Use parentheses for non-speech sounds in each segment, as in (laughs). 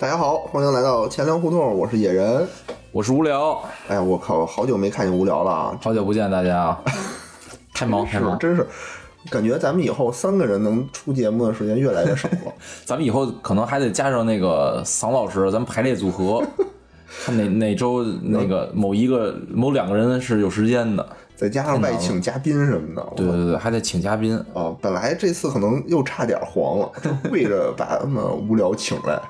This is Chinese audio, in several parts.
大家好，欢迎来到钱粮胡同，我是野人。我是无聊，哎呀，我靠，好久没看见无聊了啊！好久不见大家啊，太忙太忙，是真是，感觉咱们以后三个人能出节目的时间越来越少了。(laughs) 咱们以后可能还得加上那个桑老师，咱们排列组合，(laughs) 看哪哪周那个某一个某两个人是有时间的，再加上外请嘉宾什么的。对对对，还得请嘉宾啊！本来这次可能又差点黄了，为着把他们无聊请来，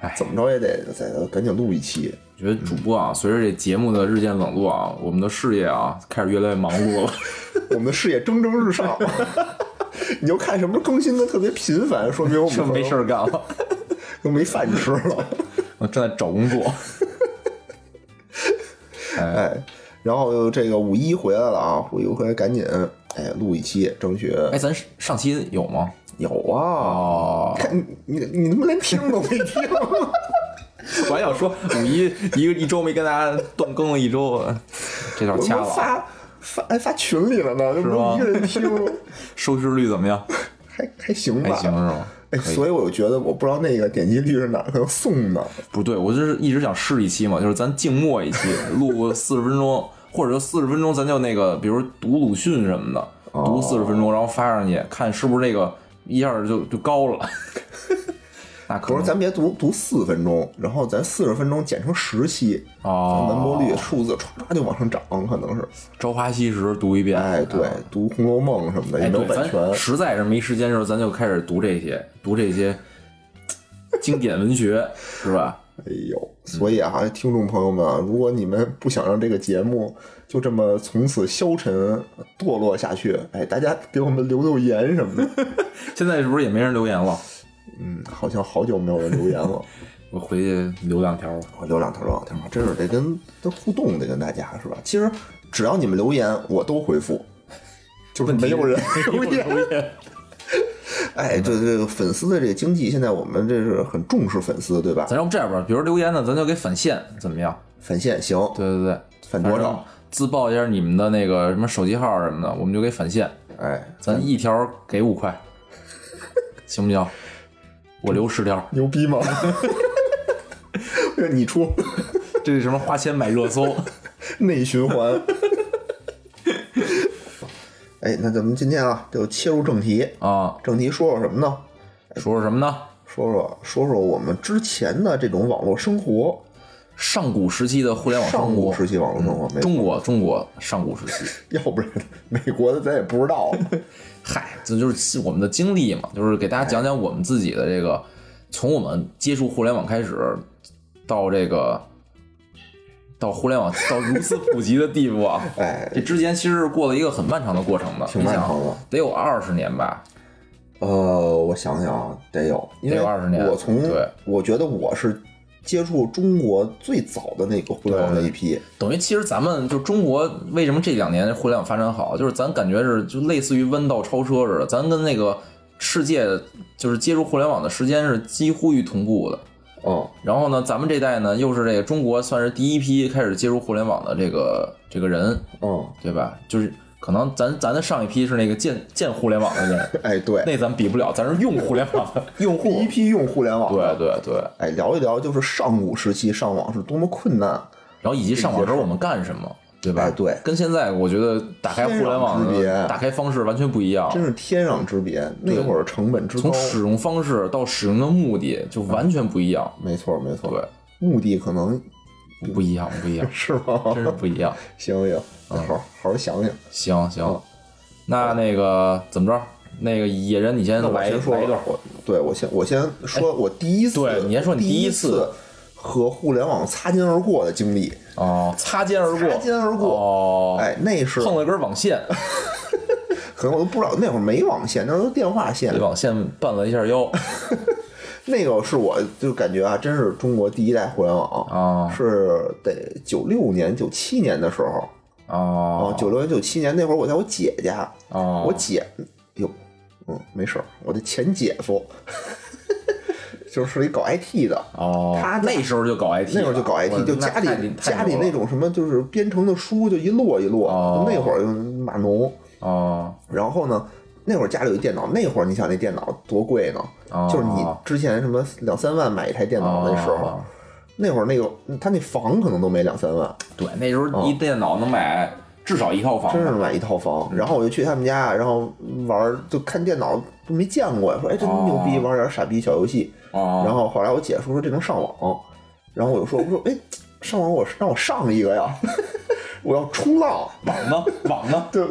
哎，怎么着也得再赶紧录一期。觉得主播啊，随着这节目的日渐冷落啊，我们的事业啊开始越来越忙碌了，(laughs) 我们的事业蒸蒸日上。(laughs) 你就看什么更新的特别频繁，说明我们 (laughs) 没事干了，都没饭吃了。我正在找工作。哎，然后这个五一回来了啊，五一回来赶紧哎录一期，争取。哎，咱上期有吗？有啊。看你你他妈连听都没听。(laughs) 我还想说五一一个一周没跟大家断更了一周，这段掐了。发发还发群里了呢，是吗？一个人听，(laughs) 收视率怎么样？还还行吧，还行是吗？哎，所以我就觉得，我不知道那个点击率是哪可能送的。不对，我就是一直想试一期嘛，就是咱静默一期，录四十分钟，或者说四十分钟，咱就那个，比如读鲁迅什么的，读四十分钟，然后发上去，看是不是那个一下就就高了。(laughs) 那可是咱别读读四分钟，然后咱四十分钟剪成十期，哦，完播率数字唰唰就往上涨，可能是《朝花夕拾》读一遍，哎，对，读《红楼梦》什么的，也没有版权。实在是没时间的时候，咱就开始读这些，读这些经典文学，是吧？哎呦，所以啊，听众朋友们，如果你们不想让这个节目就这么从此消沉堕落下去，哎，大家给我们留留言什么的。(laughs) 现在是不是也没人留言了？嗯，好像好久没有人留言了，(laughs) 我回去留两条，我留两条，留两条，真是得跟得互动，得跟大家是吧？其实只要你们留言，我都回复，就是没有人留言。哎，这这个粉丝的这个经济，现在我们这是很重视粉丝，对吧？咱要不这样吧，比如留言呢，咱就给返现，怎么样？返现行，对对对，返多少？自报一下你们的那个什么手机号什么的，我们就给返现。哎，咱一条给五块，(laughs) 行不行？我留十条，牛逼吗？(laughs) 你出，(laughs) 这是什么？花钱买热搜，内循环。哎，那咱们今天啊，就切入正题啊。正题说说什么呢？说说什么呢？说说说说我们之前的这种网络生活，上古时期的互联网生活。上古时期网络生活，中国中国上古时期，(laughs) 要不然美国的咱也不知道。(laughs) 嗨，这就是我们的经历嘛，就是给大家讲讲我们自己的这个，从我们接触互联网开始，到这个，到互联网到如此普及的地步啊！(laughs) 哎，这之前其实是过了一个很漫长的过程的，挺漫长的，得有二十年吧？呃，我想想啊，得有，得有二十年。我从对，我觉得我是。接触中国最早的那个互联网的一批，等于其实咱们就中国为什么这两年互联网发展好，就是咱感觉是就类似于弯道超车似的，咱跟那个世界就是接触互联网的时间是几乎于同步的。哦，然后呢，咱们这代呢又是这个中国算是第一批开始接触互联网的这个这个人，嗯，对吧？就是。可能咱咱的上一批是那个建建互联网的人，(laughs) 哎，对，那咱比不了，咱是用互联网的用户，第一批用互联网，对对对，哎，聊一聊就是上古时期上网是多么困难，然后以及上网时候我们干什么，对吧？哎，对，跟现在我觉得打开互联网的打开方式完全不一样，真是天壤之别。那会儿成本之高，从使用方式到使用的目的就完全不一样，没错没错，对，目的可能不一样不一样，(laughs) 是吗？真是不一样。(laughs) 行行，好好好想想，行行。那那个怎么着？那个野人，你先来先说一段。对我先我先说，我第一次，对，你先说你第一次和互联网擦肩而过的经历。哦，擦肩而过，擦肩而过。哦，哎，那是碰了根网线，(laughs) 可能我都不知道那会儿没网线，那时候电话线。网线绊了一下腰。(laughs) 那个是我就感觉啊，真是中国第一代互联网啊，是得九六年、九七年的时候。哦，九六年、九七年那会儿，我在我姐家。哦，我姐，哟，嗯，没事儿，我的前姐夫，就是一搞 IT 的。哦，他那时候就搞 IT，那时候就搞 IT，就家里家里那种什么，就是编程的书，就一摞一摞。那会儿就码农。哦，然后呢，那会儿家里有一电脑，那会儿你想那电脑多贵呢？哦就是你之前什么两三万买一台电脑那时候，哦那会儿那个他那房可能都没两三万，对，那时候一电脑能买至少一套房，真是买一套房。然后我就去他们家，然后玩，就看电脑都没见过呀，说哎真牛逼，哦玩点傻逼小游戏。哦，然后后来我姐说说这能上网，然后我就说我说哎上网我让我上一个呀，(laughs) 我要冲浪，网呢？网呢？对，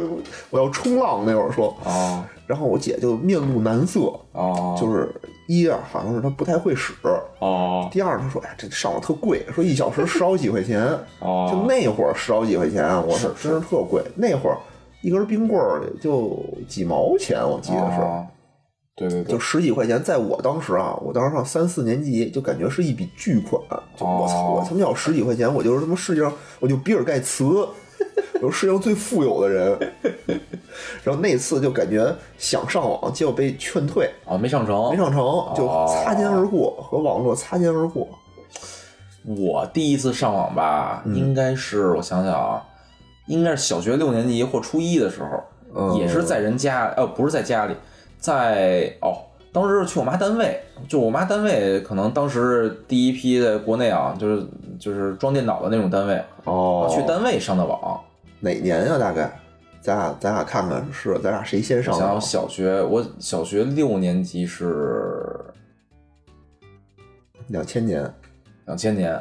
我要冲浪那会儿说，哦然后我姐就面露难色，哦，就是一啊好像是她不太会使，哦第二她说哎这上网特贵，说一小时十好几块钱，哦，就那会儿十好几块钱，我是真是特贵，那会儿一根冰棍儿也就几毛钱，我记得是。哦对对对就，十几块钱，在我当时啊，我当时上三四年级，就感觉是一笔巨款。就我操，哦我他妈要十几块钱，我就是他妈世界上，我就比尔盖茨，(laughs) 我是世界上最富有的人。(laughs) 然后那次就感觉想上网，结果被劝退，啊没上成，没上成，就擦肩而过，和网络擦肩而过。我第一次上网吧，嗯应该是我想想啊，应该是小学六年级或初一的时候，嗯也是在人家，呃，不是在家里，在哦，当时是去我妈单位，就我妈单位可能当时第一批在国内啊，就是就是装电脑的那种单位，哦，去单位上的网。哪年啊、大概？咱俩咱俩看看是咱俩谁先上的小学，我小学六年级是两千年。两千年，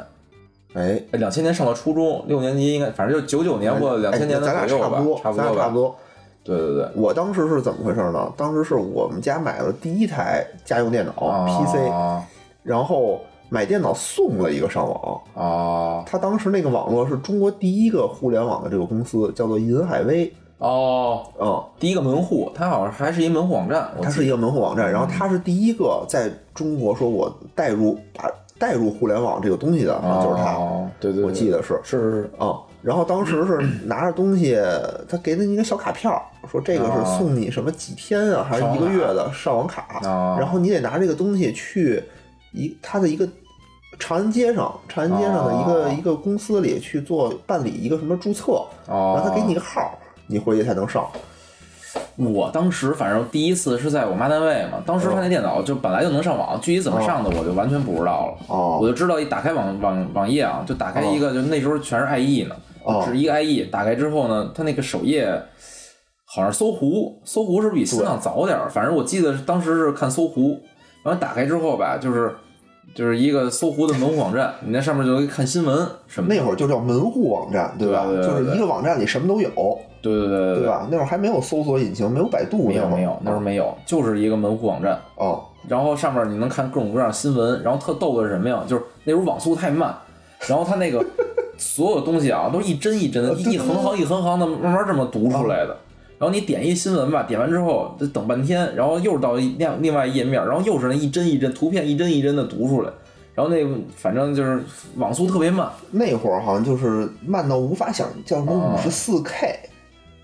哎，两千年上到初中，六年级应该反正就九九年或两千年的哎咱俩左右吧差不多，，差不多差不。多。对对对，我当时是怎么回事呢？当时是我们家买了第一台家用电脑、PC，啊然后买电脑送了一个上网。啊。他当时那个网络是中国第一个互联网的这个公司，叫做银海威。哦，嗯，第一个门户，它好像还是一门户网站，它是一个门户网站，嗯。然后它是第一个在中国说我带入把带入互联网这个东西的，得就是它。哦，对对，对。我记得是。是是是，啊、然后当时是拿着东西，他给了你一个小卡片儿，说这个是送你什么几天啊，还是一个月的上网卡，啊。然后你得拿这个东西去一他的一个长安街上，长安街上的一个、哦一个公司里去做办理一个什么注册，哦，然后他给你个号儿，你回去才能上。我当时反正第一次是在我妈单位嘛，当时他那电脑就本来就能上网，具体怎么上的我就完全不知道了。哦。我就知道一打开网网网页啊，就打开一个，就那时候全是 IE 呢，哦是一个 IE，打开之后呢，它那个首页好像搜狐，搜狐是不是比新浪早点儿？反正我记得当时是看搜狐，然后打开之后吧，就是就是一个搜狐的门户网站，你在上面就可以看新闻什么的。那会儿就叫门户网站，对吧？对对对就是一个网站里什么都有，对对对对？吧？那会儿还没有搜索引擎，没有百度，没有没有，那时候没有，就是一个门户网站。哦，然后上面你能看各种各样的新闻，然后特逗的是什么呀？就是那时候网速太慢，然后它那个所有东西啊都一帧一帧的，一一横行一横行的慢慢这么读出来的。然后你点一新闻吧，点完之后得等半天，然后又是到另另外页面，然后又是那一帧一帧图片一帧一帧的读出来，然后那个反正就是网速特别慢，那会儿好像就是慢到无法想，叫什么啊五十四 K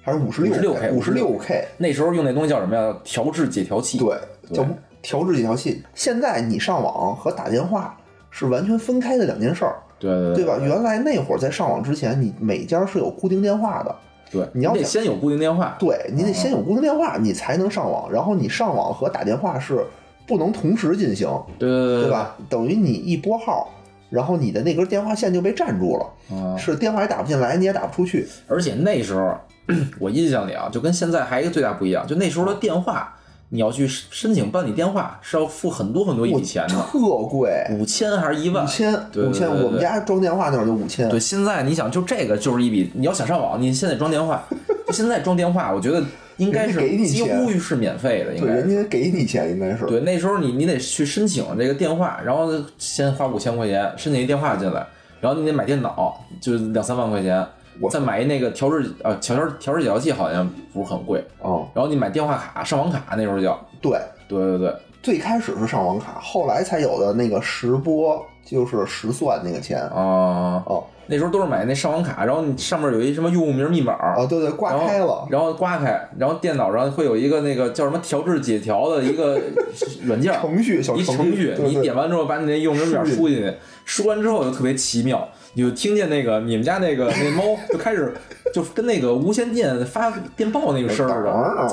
还是五十六 56K 五十六 K？那时候用那东西叫什么呀？调制解调器。对，对叫调制解调器。现在你上网和打电话是完全分开的两件事儿，对对对吧？原来那会儿在上网之前，你每家是有固定电话的，对，你要想得先有固定电话。对你得先有固定电话，你才能上网。然后你上网和打电话是不能同时进行，对对对对？吧？等于你一拨号。然后你的那根电话线就被占住了，啊，是电话也打不进来，你也打不出去。而且那时候，(clears throat) 我印象里啊，就跟现在还有一个最大不一样，就那时候的电话，你要去申请办理电话是要付很多很多一笔钱的，特贵，五千还是一万五？千对五千，我们家装电话那会儿就五千。对，现在你想，就这个就是一笔，你要想上网，你现在装电话，(laughs) 就现在装电话，我觉得应该是几钱乎是免费的，应对。人家给你钱应该是。对，那时候你你得去申请这个电话，然后先花五千块钱申请一电话进来，然后你得买电脑，就是两三万块钱，我再买一那个调制呃调调调制解调器，好像不是很贵，哦，然后你买电话卡、上网卡，那时候叫，对，对对对，最开始是上网卡，后来才有的那个实播，就是实算那个钱。啊、哦那时候都是买那上网卡，然后你上面有一什么用户名、密码，哦，对对，挂开了。然后刮开，然后电脑上会有一个那个叫什么调制解调的一个 (laughs) 软件，程序小一程序，对对你点完之后把你那用户名输进去，输完之后就特别奇妙，你就听见那个你们家那个 (laughs) 那猫就开始就跟那个无线电发电报那个声儿似的，啊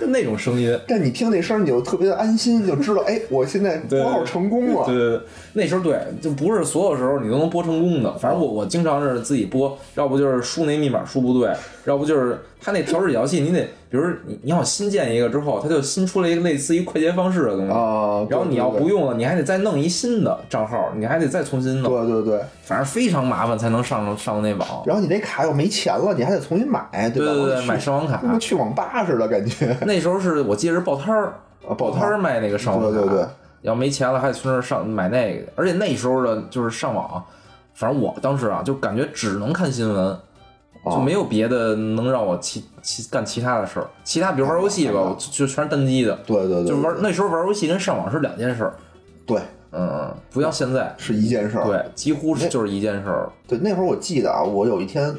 就那种声音。但你听那声儿，你就特别的安心，就知道，哎，我现在拨号成功了。对对对，那时候对，就不是所有时候你都能拨成功的。反正我我经常是自己拨，要不就是输那密码输不对，要不就是它那调试解调器，你得，比如你你要新建一个之后，它就新出了一个类似于快捷方式的东西，啊，然后你要不，用了，你还得再弄一新的账号，你还得再重新弄，对对对对。反正非常麻烦才能上上那网。然后你那卡又没钱了，你还得重新买，对吧？对对对，买上网卡跟。去网吧似的感觉。那时候是我记得是报摊儿，啊，报摊儿卖那个上网卡。对对对，要没钱了还得去那儿上买那个，而且那时候的就是上网，反正我当时啊就感觉只能看新闻，哦就没有别的能让我其其干其他的事儿。其他比如玩游戏吧，我就就全是单机的，对对对，就玩那时候玩游戏跟上网是两件事儿。对，嗯嗯，不像现在，是一件事儿。对，几乎是就是一件事儿。对，那会儿我记得啊，我有一天，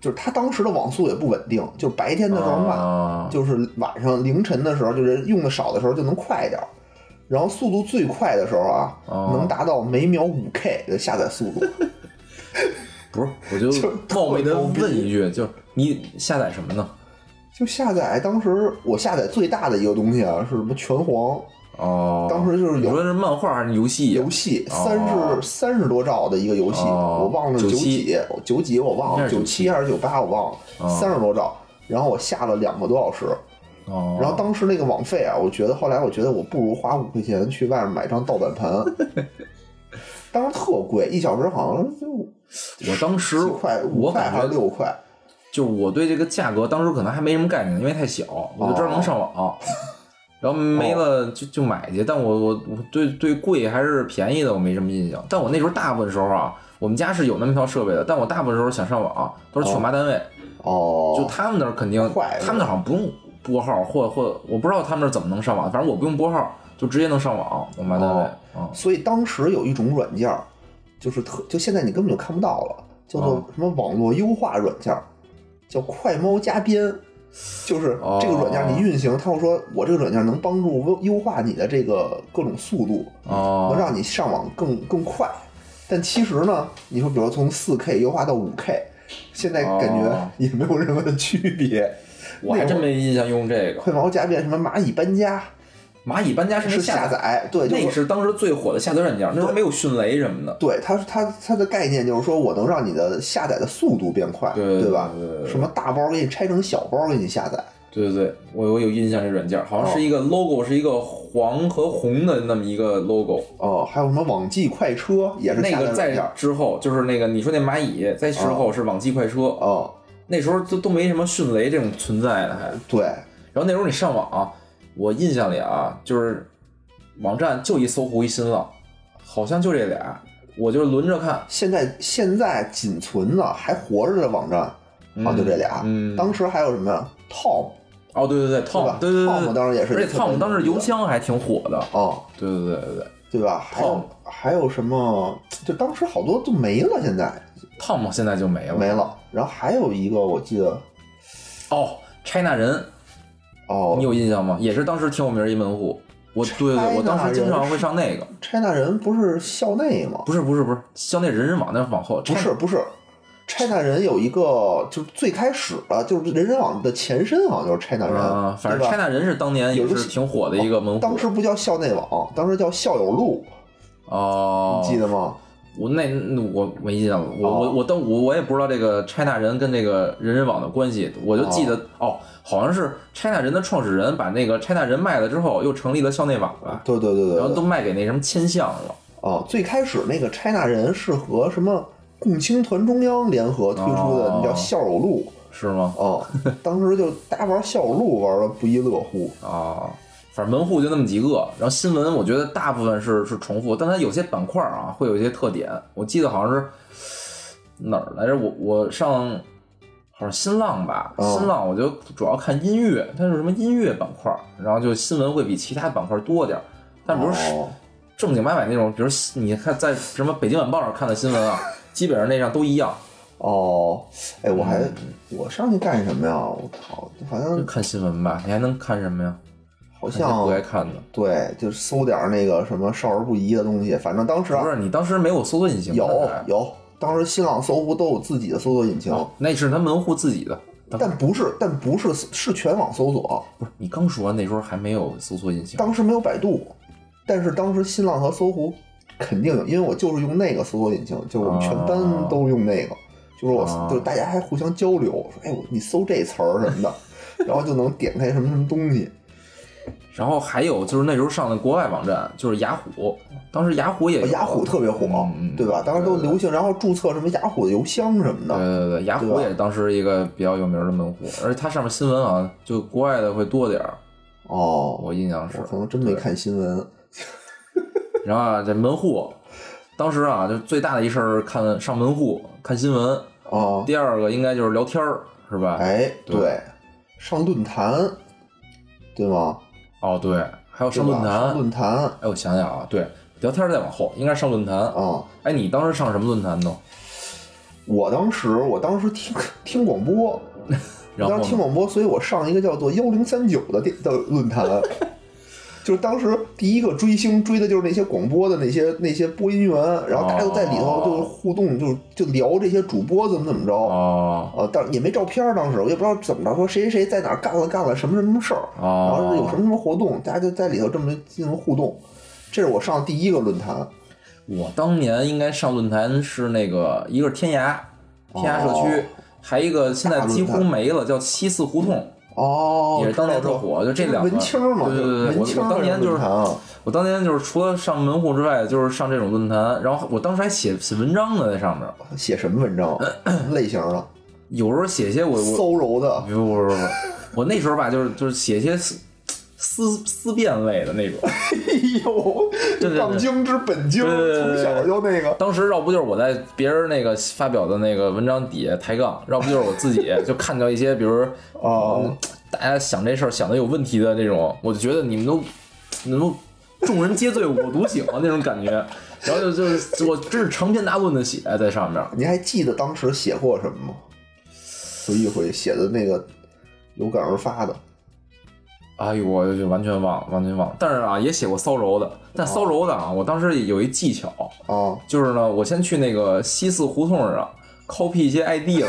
就是他当时的网速也不稳定，就是白天的时候慢，啊，就是晚上凌晨的时候，就是用的少的时候就能快一点儿。然后速度最快的时候啊，哦能达到每秒五 K 的下载速度。(laughs) 不是，我就 (laughs) 就冒昧的问一句，就是你下载什么呢？就下载，当时我下载最大的一个东西啊，是什么拳皇。哦，当时就是有你说是漫画还是游戏？游戏，哦。三十三十多兆的一个游戏，哦。我忘了九97几九几我忘了，九七还是九八我忘了，哦。三十多兆。然后我下了两个多小时，哦，然后当时那个网费啊，我觉得后来我觉得我不如花五块钱去外面买张盗版盘，(laughs) 当时特贵，一小时好像就我当时块五块还我感觉是六块，就我对这个价格当时可能还没什么概念，因为太小，我就知道能上网，然后没了就就买去。但我我我对对贵还是便宜的我没什么印象。但我那时候大部分时候啊，我们家是有那么一套设备的，但我大部分时候想上网都是去我妈单位，哦，就他们那儿肯定，他们那好像不用拨号，或或我不知道他们那儿怎么能上网，反正我不用拨号，就直接能上网我妈单位哦啊。所以当时有一种软件儿，就是特就现在你根本就看不到了，叫做哦什么网络优化软件，叫快猫加编。就是这个软件你运行，它会说我这个软件能帮助优优化你的这个各种速度，能哦，让你上网更更快。但其实呢，你说比如从四 K 优化到五 K，现在感觉哦也没有任何的区别。我还真没印象用这个。快猫加编什么蚂蚁搬家蚂蚁搬家是下载，对，就那是是当时最火的下载软件，那时候没有迅雷什么的。对，它它它的概念就是说我能让你的下载的速度变快，对对吧对什么大包给你拆成小包给你下载，对对对，我我有印象这软件，好像是一个 logo 是一个黄和红的那么一个 logo。哦，还有什么网际快车也是那个在之后就是那个你说那蚂蚁，在之后是网际快车，哦，那时候都都没什么迅雷这种存在的还。对，然后那时候你上网，我印象里啊，就是网站就一搜狐一新浪，好像就这俩，我就轮着看。现在现在仅存的还活着的网站啊，就这俩。嗯当时还有什么呀？Tom 哦，对对对，Tom，对对对 Tom，当时也是而且 Tom 当时邮箱还挺火的。哦，对对对对对对吧？还有 Tom 还有什么？就当时好多都没了，现在，Tom 现在就没了。没了。然后还有一个我记得哦，China 人，哦你有印象吗？也是当时挺有名儿一门户。我对对对，我当时经常会上那个。，China 人不是校内吗？不是不是不是，校内人人网那往后。不是不是，China 人有一个就是最开始的，就是人人网的前身，好像就是 China 人，啊，反正对吧 China 人是当年也是挺火的一个门户。当时不叫校内网，当时叫校友录，哦，记得吗？我那那我没印象了，我哦我我都我我也不知道这个 China 人跟这个人人网的关系，我就记得哦，好像是 China 人的创始人把那个 China 人卖了之后，又成立了校内网吧，对对对对然后都卖给那什么千象了。哦，最开始那个 China 人是和什么共青团中央联合推出的，哦那叫校友录。是吗？哦，当时就大家玩校友录玩的不亦乐乎。(laughs) 啊，反正门户就那么几个，然后新闻我觉得大部分是是重复，但它有些板块啊会有一些特点。我记得好像是哪儿来着？我我上好像新浪吧，哦新浪我就主要看音乐，它是什么音乐板块，然后就新闻会比其他板块多点儿。但不是哦正经八百那种，比如你看在什么北京晚报上看的新闻啊，(laughs) 基本上那上都一样，哦，哎，我还嗯我上去干什么呀？我靠，好像看新闻吧。你还能看什么呀？好像不该看的。对，就搜点那个什么少儿不宜的东西。反正当时啊不，是你当时没有搜索引擎，有有，当时新浪、搜狐都有自己的搜索引擎。那是他门户自己的。但不是，但不是是全网搜索。不是你刚说那时候还没有搜索引擎，当时没有百度，但是当时新浪和搜狐肯定有，因为我就是用那个搜索引擎，就是我们全班都用那个，就是我、啊就是大家还互相交流，说哎我你搜这词儿什么的，(laughs) 然后就能点开什么什么东西。然后还有就是那时候上的国外网站，就是雅虎，当时雅虎也有雅虎特别火，对吧？当时都流行，然后注册什么雅虎的邮箱什么的。对对，对雅虎也当时一个比较有名的门户，而且它上面新闻啊，就国外的会多点儿，哦，我印象是我。可能真没看新闻。然后啊，这门户，当时啊，就最大的一事儿看上门户看新闻，哦，第二个应该就是聊天儿，是吧？哎，对对，上论坛，对吗？哦，对，还有上论坛。论坛哎，我想想啊，对，聊天再往后，应该上论坛。啊。哎，你当时上什么论坛呢？我当时，我当时听听广播，(laughs) 然后？当时听广播，所以我上一个叫做幺零三九的电的论坛，就是当时第一个追星追的就是那些广播的那些那些播音员，然后大家就在里头就是互动，就是就聊这些主播怎么怎么着。啊，呃，当也没照片，当时我也不知道怎么着，说谁谁谁在哪儿干了干了什么什么事儿，然后是有什哦，么什么活动，大家就在里头这么进行互动。这是我上的第一个论坛，我当年应该上论坛是那个一个是天涯，天涯社区，哦还一个现在几乎没了，叫七四胡同。哦，也是当年知道特火就这两个文青嘛，对对对对文青我我当年就是我当年就是除了上门户之外，就是上这种论坛，然后我当时还写写文章呢，在上面，写什么文章？(clears throat) 类型的，有时候写些我我骚柔的，不不不不，我那时候吧，就是就是写些思思思辨类的那种。(laughs) 哎呦，对对杠精之本精，从小就那个，当时要不就是我在别人那个发表的那个文章底下抬杠，要不就是我自己就看到一些，比如 (laughs) 哦嗯大家想这事儿想的有问题的那种，我就觉得你们都你们众人皆醉我独醒啊那种感觉，(laughs) 然后就就我真是长篇大论的写在上面。你还记得当时写过什么吗？回忆回忆，写的那个有感而发的，哎呦，我就完全忘了，完全忘了。但是啊，也写过骚柔的，但骚柔的啊，我当时有一技巧，啊，就是呢，我先去那个西四胡同上 copy 一些 ID 了，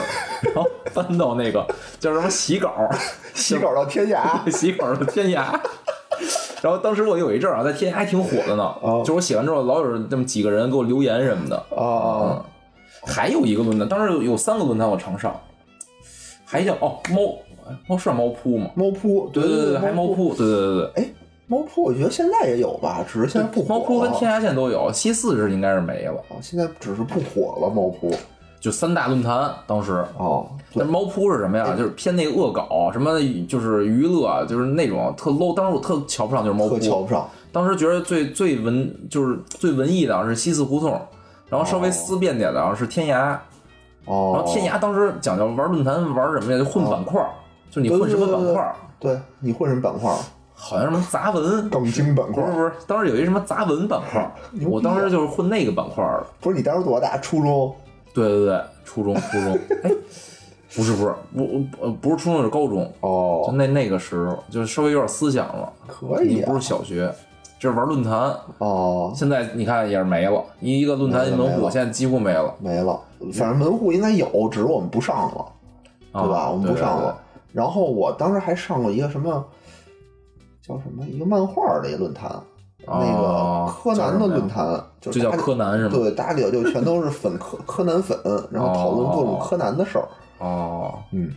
然后翻到那个叫什么洗稿，洗稿到天涯，(laughs) 洗稿到天涯。然后当时我有一阵儿啊，在天涯还挺火的呢，哦就我写完之后，老有这么几个人给我留言什么的。啊啊，还有一个论坛，当时有有三个论坛我常上，还叫哦猫猫是猫扑吗？猫扑，对对对还猫，扑，对对对对。哎，猫扑，我觉得现在也有吧，只是现在不火猫扑跟天涯线都有，西四是应该是没了，啊，现在只是不火了，猫扑，就三大论坛当时。哦，但是猫扑是什么呀？就是偏那个恶搞，什么就是娱乐，就是那种特 low。当时我特瞧不上就是猫扑瞧扑，不上，当时觉得最最文就是最文艺的啊是西四胡同，然后稍微思辨点的啊是天涯，哦，然后天涯当时讲究玩论坛玩什么呀？就混板块儿，就你混什么板块儿，对你混什么板块儿？好像什么杂文。杠精板块儿，不是不是，当时有一什么杂文板块 (laughs) 我当时就是混那个板块儿的。不是你当时多大？初中？对对对，初中初中，哎，不是不是不呃不是初中是高中哦，就哦，那那个时候就稍微有点思想了。可以不是，小学，就是玩论坛。哦，现在你看也是没了，一个论坛一门户，现在几乎没了，没了。反正门户应该有，只是我们不上了，啊对吧？我们不上对了。然后我当时还上过一个什么叫什么一个漫画的一个论坛，那个哦柯南的论坛，就叫柯南是吗？对，大家里头就全都是粉柯柯南粉，然后讨论各种柯南的事儿。哦，嗯，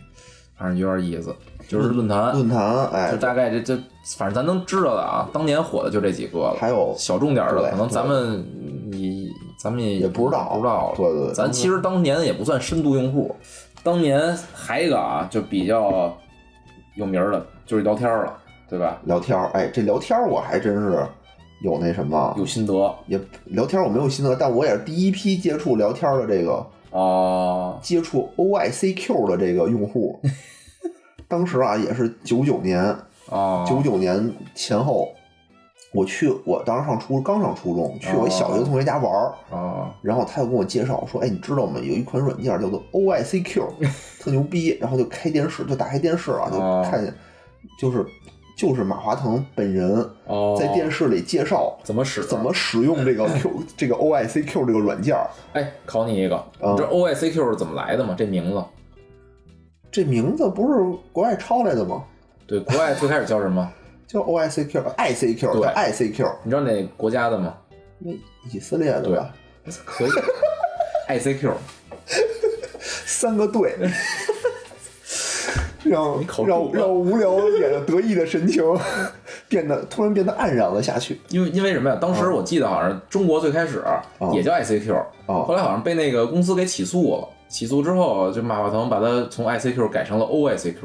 反正有点意思，就是论坛，论坛，哎就，大概这这，反正咱能知道的啊，当年火的就这几个了。还有小众点儿的，可能咱们你咱们也也不知道不知道。对对对咱其实当年也不算深度用户。当年还一个啊，就比较有名儿的，就是聊天儿了，对吧？聊天儿，哎，这聊天儿我还真是有那什么，有心得也聊天儿我没有心得，但我也是第一批接触聊天儿的这个啊，接触 OICQ 的这个用户。(laughs) 当时啊，也是九九年，啊，九九年前后，我去，我当时上初刚上初中，去我一小学同学家玩儿，啊然后他就跟我介绍说，哎，你知道吗？有一款软件叫做 OICQ，(laughs) 特牛逼。然后就开电视，就打开电视啊，就哦看见，就是就是马化腾本人哦，在电视里介绍怎么使？怎么使用这个 Q (laughs) 这个 OICQ 这个软件儿。哎，考你一个，啊你知道 OICQ 是怎么来的吗？这名字这名字不是国外抄来的吗？对，国外最开始叫什么？叫 O I C Q，I C Q，对叫 I C Q，你知道哪国家的吗？那以色列的吧？(laughs) 可以，ICQ。三个队，(laughs) 让让让无聊演着得意的神情变得突然变得黯然了下去。因为因为什么呀？当时我记得好像中国最开始也叫 ICQ，、哦后来好像被那个公司给起诉了。起诉之后，就马化腾把它从 ICQ 改成了 OICQ。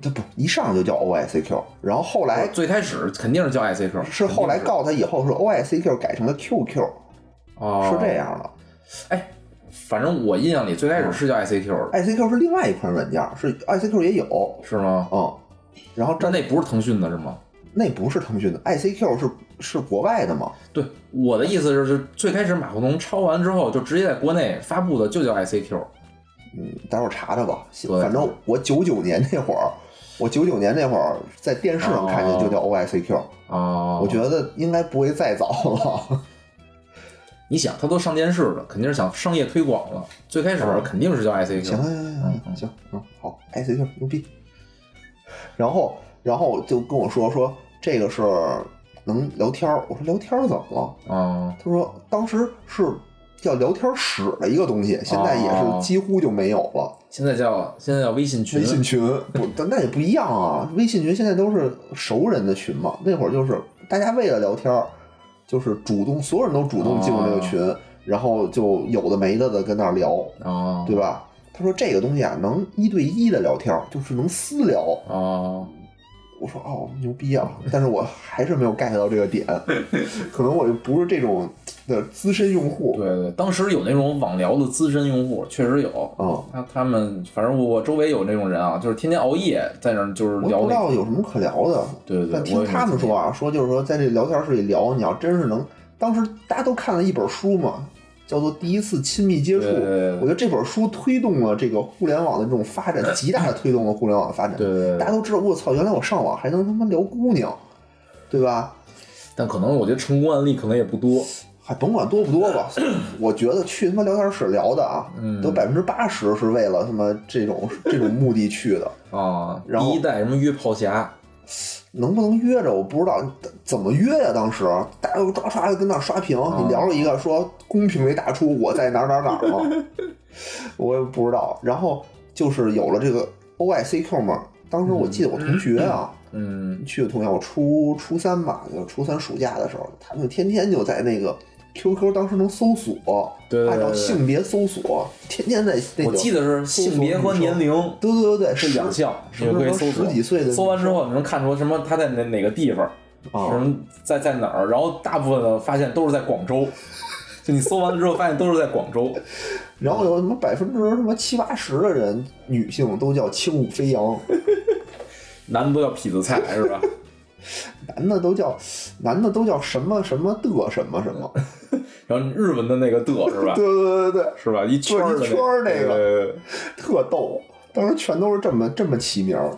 这不一上就叫 O I C Q，然后后来最开始肯定是叫 ICQ，是后来告他以后是 O I C Q 改成了 Q Q，哦是这。样的。哎，反正我印象里最开始是叫 ICQ 的，I C Q 是另外一款软件，是 I C Q 也有，是吗？嗯，然后这但那不是腾讯的是吗？那不是腾讯的，I C Q 是是国外的吗？对，我的意思是，就最开始马化腾抄完之后，就直接在国内发布的就叫 ICQ。嗯，待会儿查查吧。对反正我九九年那会儿，我九九年那会儿在电视上看见就叫 O I C Q，、哦，我觉得应该不会再早了。(laughs) 你想，他都上电视了，肯定是想商业推广了。最开始肯定是叫 ICQ。行行行行行，嗯，好，I C Q 牛逼。然后，然后就跟我说说这个是能聊天儿，我说聊天儿怎么了？啊，他说当时是叫聊天室的一个东西，现在也哦是几乎就没有了。现在叫现在叫微信群。微信群不，但那也不一样啊。微信群现在都是熟人的群嘛，那会儿就是大家为了聊天儿，就是主动，所有人都主动进入那个群，然后就有的没的的跟那儿聊，啊，对吧？他说这个东西啊，能一对一的聊天儿，就是能私聊。啊，我说哦，牛逼啊！但是我还是没有 get 到这个点，(laughs) 可能我就不是这种的资深用户。对对，当时有那种网聊的资深用户，确实有。嗯，他他们，反正我周围有那种人啊，就是天天熬夜在那儿就是我不知。道有什么可聊的。对对对，但听他们说啊，说就是说在这聊天室里聊，你要真是能，当时大家都看了一本书嘛，叫做《第一次亲密接触》。对对对我觉得这本书推动了这个互联网的这种发展，极大的推动了互联网的发展。对大家都知道，我操，原来我上网还能他妈聊姑娘，对吧？但可能我觉得成功案例可能也不多。还甭管多不多吧，(clears throat) 我觉得去他妈聊天室聊的啊，嗯都百分之八十是为了他妈这种 (laughs) 这种目的去的。啊，然后第一代什么约炮侠，能不能约着我不知道，怎么约呀？当时大家都刷刷的跟那儿刷屏，你聊了一个说公屏没打出我在哪儿哪儿哪儿吗？(laughs) 我也不知道。然后就是有了这个 O I C Q 嘛，当时我记得我同学啊，嗯，去的同学，我初初三吧，就初三暑假的时候，他们天天就在那个 QQ 当时能搜索，按照性别搜索，天天在那我记得是性别和年龄。对对对对，是是养相，是可以搜索十几岁的搜完之后，你能看出什么他在哪哪个地方，啊什么在在哪儿，然后大部分的发现都是在广州。就你搜完了之后，发现都是在广州。(laughs) 然后有什么百分之什么七八十的人，女性都叫轻舞飞扬，(laughs) 男的都叫痞子菜是吧？男的都叫男的都叫什么什么的什么什么，(laughs) 然后日文的那个的是吧？(laughs) 对对对对是吧？一圈圈儿那个。对对对。特逗。当时全都是这么这么起名儿。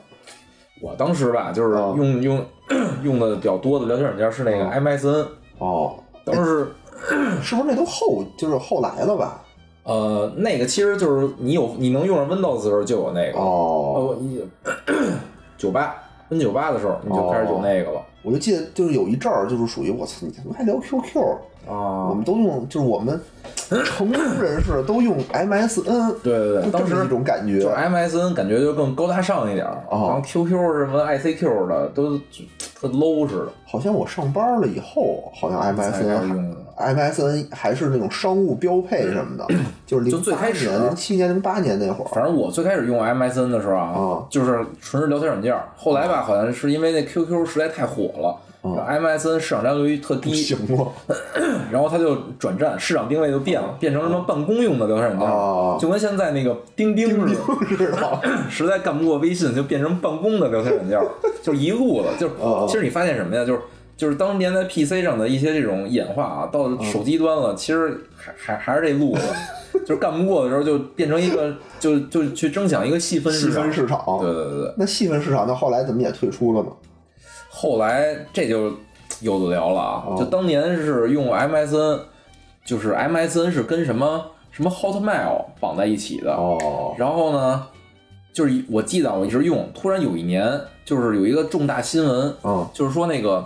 我当时吧，就是啊。用用 (clears throat) 用的比较多的聊天软件是那个啊。MSN，哦，当时是不是那都后就是后来了吧？呃那个其实就是你有你能用上 Windows 的时候就有那个，哦，哦，你 (coughs) 九八 N 九八的时候你就开始有那个了我就记得就是有一阵儿就是属于我操，你他妈还聊 QQ，啊我啊们。都用就是我们成功人士都用 MSN，对对对，当时这么一种感觉就是 MSN 感觉就更高大上一点儿，哦然后 QQ 什么 ICQ 的都就特 low 似的，好像我上班了以后，好像 MSN 用的。MSN 还是那种商务标配什么的，(clears throat) 就是就零八最开始年、零七年、零八年那会儿。反正我最开始用 MSN 的时候啊，啊就是纯是聊天软件儿。后来吧，好像是因为那 QQ 实在太火了，然后 MSN 市场占有率特低，(clears throat) 然后它就转战，市场定位就变了，变成什么办公用的聊天软件啊，就跟现在那个钉钉似的。知 (clears throat) 道实在干不过微信，就变成办公的聊天软件，(laughs) 就是一路了。就其实你发现什么呀？就是就是当年在 PC 上的一些这种演化啊，到手机端了，其实还还还是这路子。就是干不过的时候，就变成一个，就就去争抢一个细分细市场。分市场。对对对对。那细分市场，那后来怎么也退出了呢？后来这就有的聊了啊，哦就当年是用 MSN，就是 MSN 是跟什么什么 Hotmail 绑在一起的。哦，然后呢，就是我记得我一直用，突然有一年就是有一个重大新闻，啊就是说那个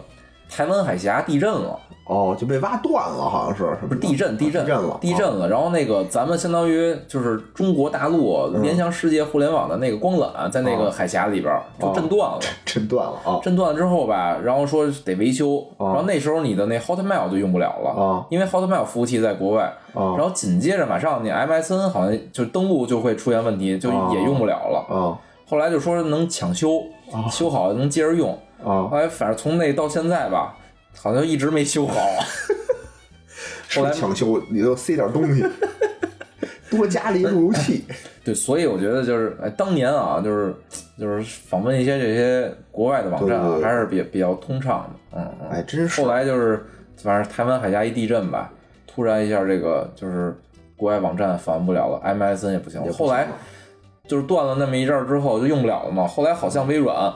台湾海峡地震了。哦，就被挖断了，好像是什么的？不是地震，地震，地震了，啊地震了。然后那个咱们相当于就是中国大陆联想世界互联网的那个光缆，在那个海峡里边儿就震断了。震断了啊震断了之后吧，然后说得维修，然后那时候你的那 Hotmail 就用不了了，啊因为 Hotmail 服务器在国外。啊然后紧接着马上你 MSN 好像就登录就会出现问题，就也用不了了。啊后来就说能抢修，修好能接着用。啊！后来反正从那到现在吧，好像一直没修好。(laughs) 后来抢修里头塞点东西，(laughs) 多加了一路由器。对，所以我觉得就是，哎，当年啊，就是就是访问一些这些国外的网站还是比比较通畅的，嗯嗯。哎，真是后来就是，反正台湾海峡一地震吧，突然一下这个就是国外网站访问不了了，MSN 也不行后来了就是断了那么一阵儿之后就用不了了嘛。后来好像微软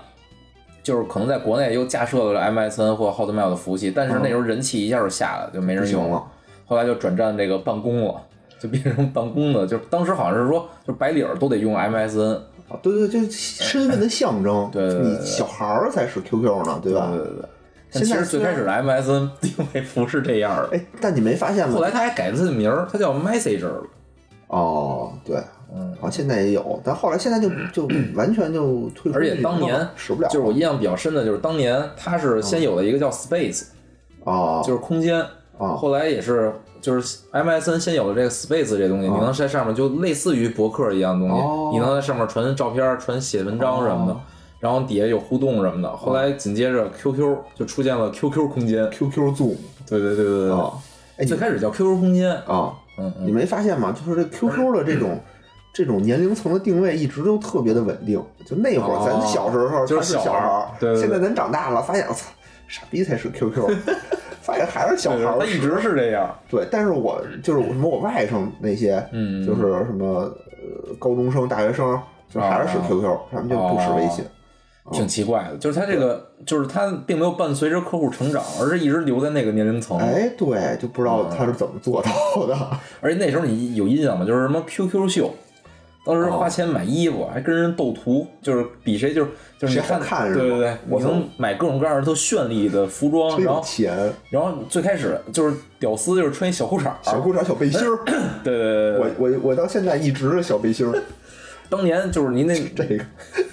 就是可能在国内又架设了 MSN 或 Hotmail 的服务器，但是那时候人气一下就下来了，就没人用了。后来就转战这个办公了。就变成办公的，就是当时好像是说，就白领儿都得用 MSN，啊对对，就身份的象征。(laughs) 对对对你小孩儿才使 QQ 呢，对吧？对对对。但其实最开始的 MSN 定位不是这样的，哎，但你没发现吗？后来他还改了他的名儿，他叫 Messenger 了。哦，对，嗯，啊，现在也有，但后来现在就就完全就退出而且当年使不了了，就是我印象比较深的，就是当年它是先有了一个叫 Space，、啊，就是空间，啊后来也是就是 MSN 先有了这个 Space 这东西，你能在上面就类似于博客一样的东西，哦。你能在上面传照片、传写文章什么的，哦。然后底下有互动什么的。后来紧接着 QQ 就出现了 QQ 空间，QQ Zoom 对对对对对，啊，哎，最开始叫 QQ 空间，啊，嗯嗯，你没发现吗？就是这 QQ 的这种。(laughs) 这种年龄层的定位一直都特别的稳定，就那会儿咱哦小时候就是小孩儿，对对对现在咱长大了，发现我操，傻逼才是 QQ，(laughs) 发现还是小孩儿它一直是这样，对，但是我就是我什么我外甥那些，嗯就是什么呃高中生、大学生，就还是使啊 QQ，他们就不使微信。挺奇怪的，就是他这个，就是他并没有伴随着客户成长，而是一直留在那个年龄层。哎，对，就不知道他是怎么做到的。而且那时候你有印象吗？就是什么 QQ 秀，当哦。时花钱买衣服，还跟人斗图，就是比谁就是就是你谁好看是吧对对对，我能买各种各样的都绚丽的服装，然后钱，然后最开始就是屌丝就是穿一小裤衩儿，小裤衩、小背心儿，(clears throat) 对对对对我对，我我到现在一直是小背心儿。(clears throat) 当年就是您那这个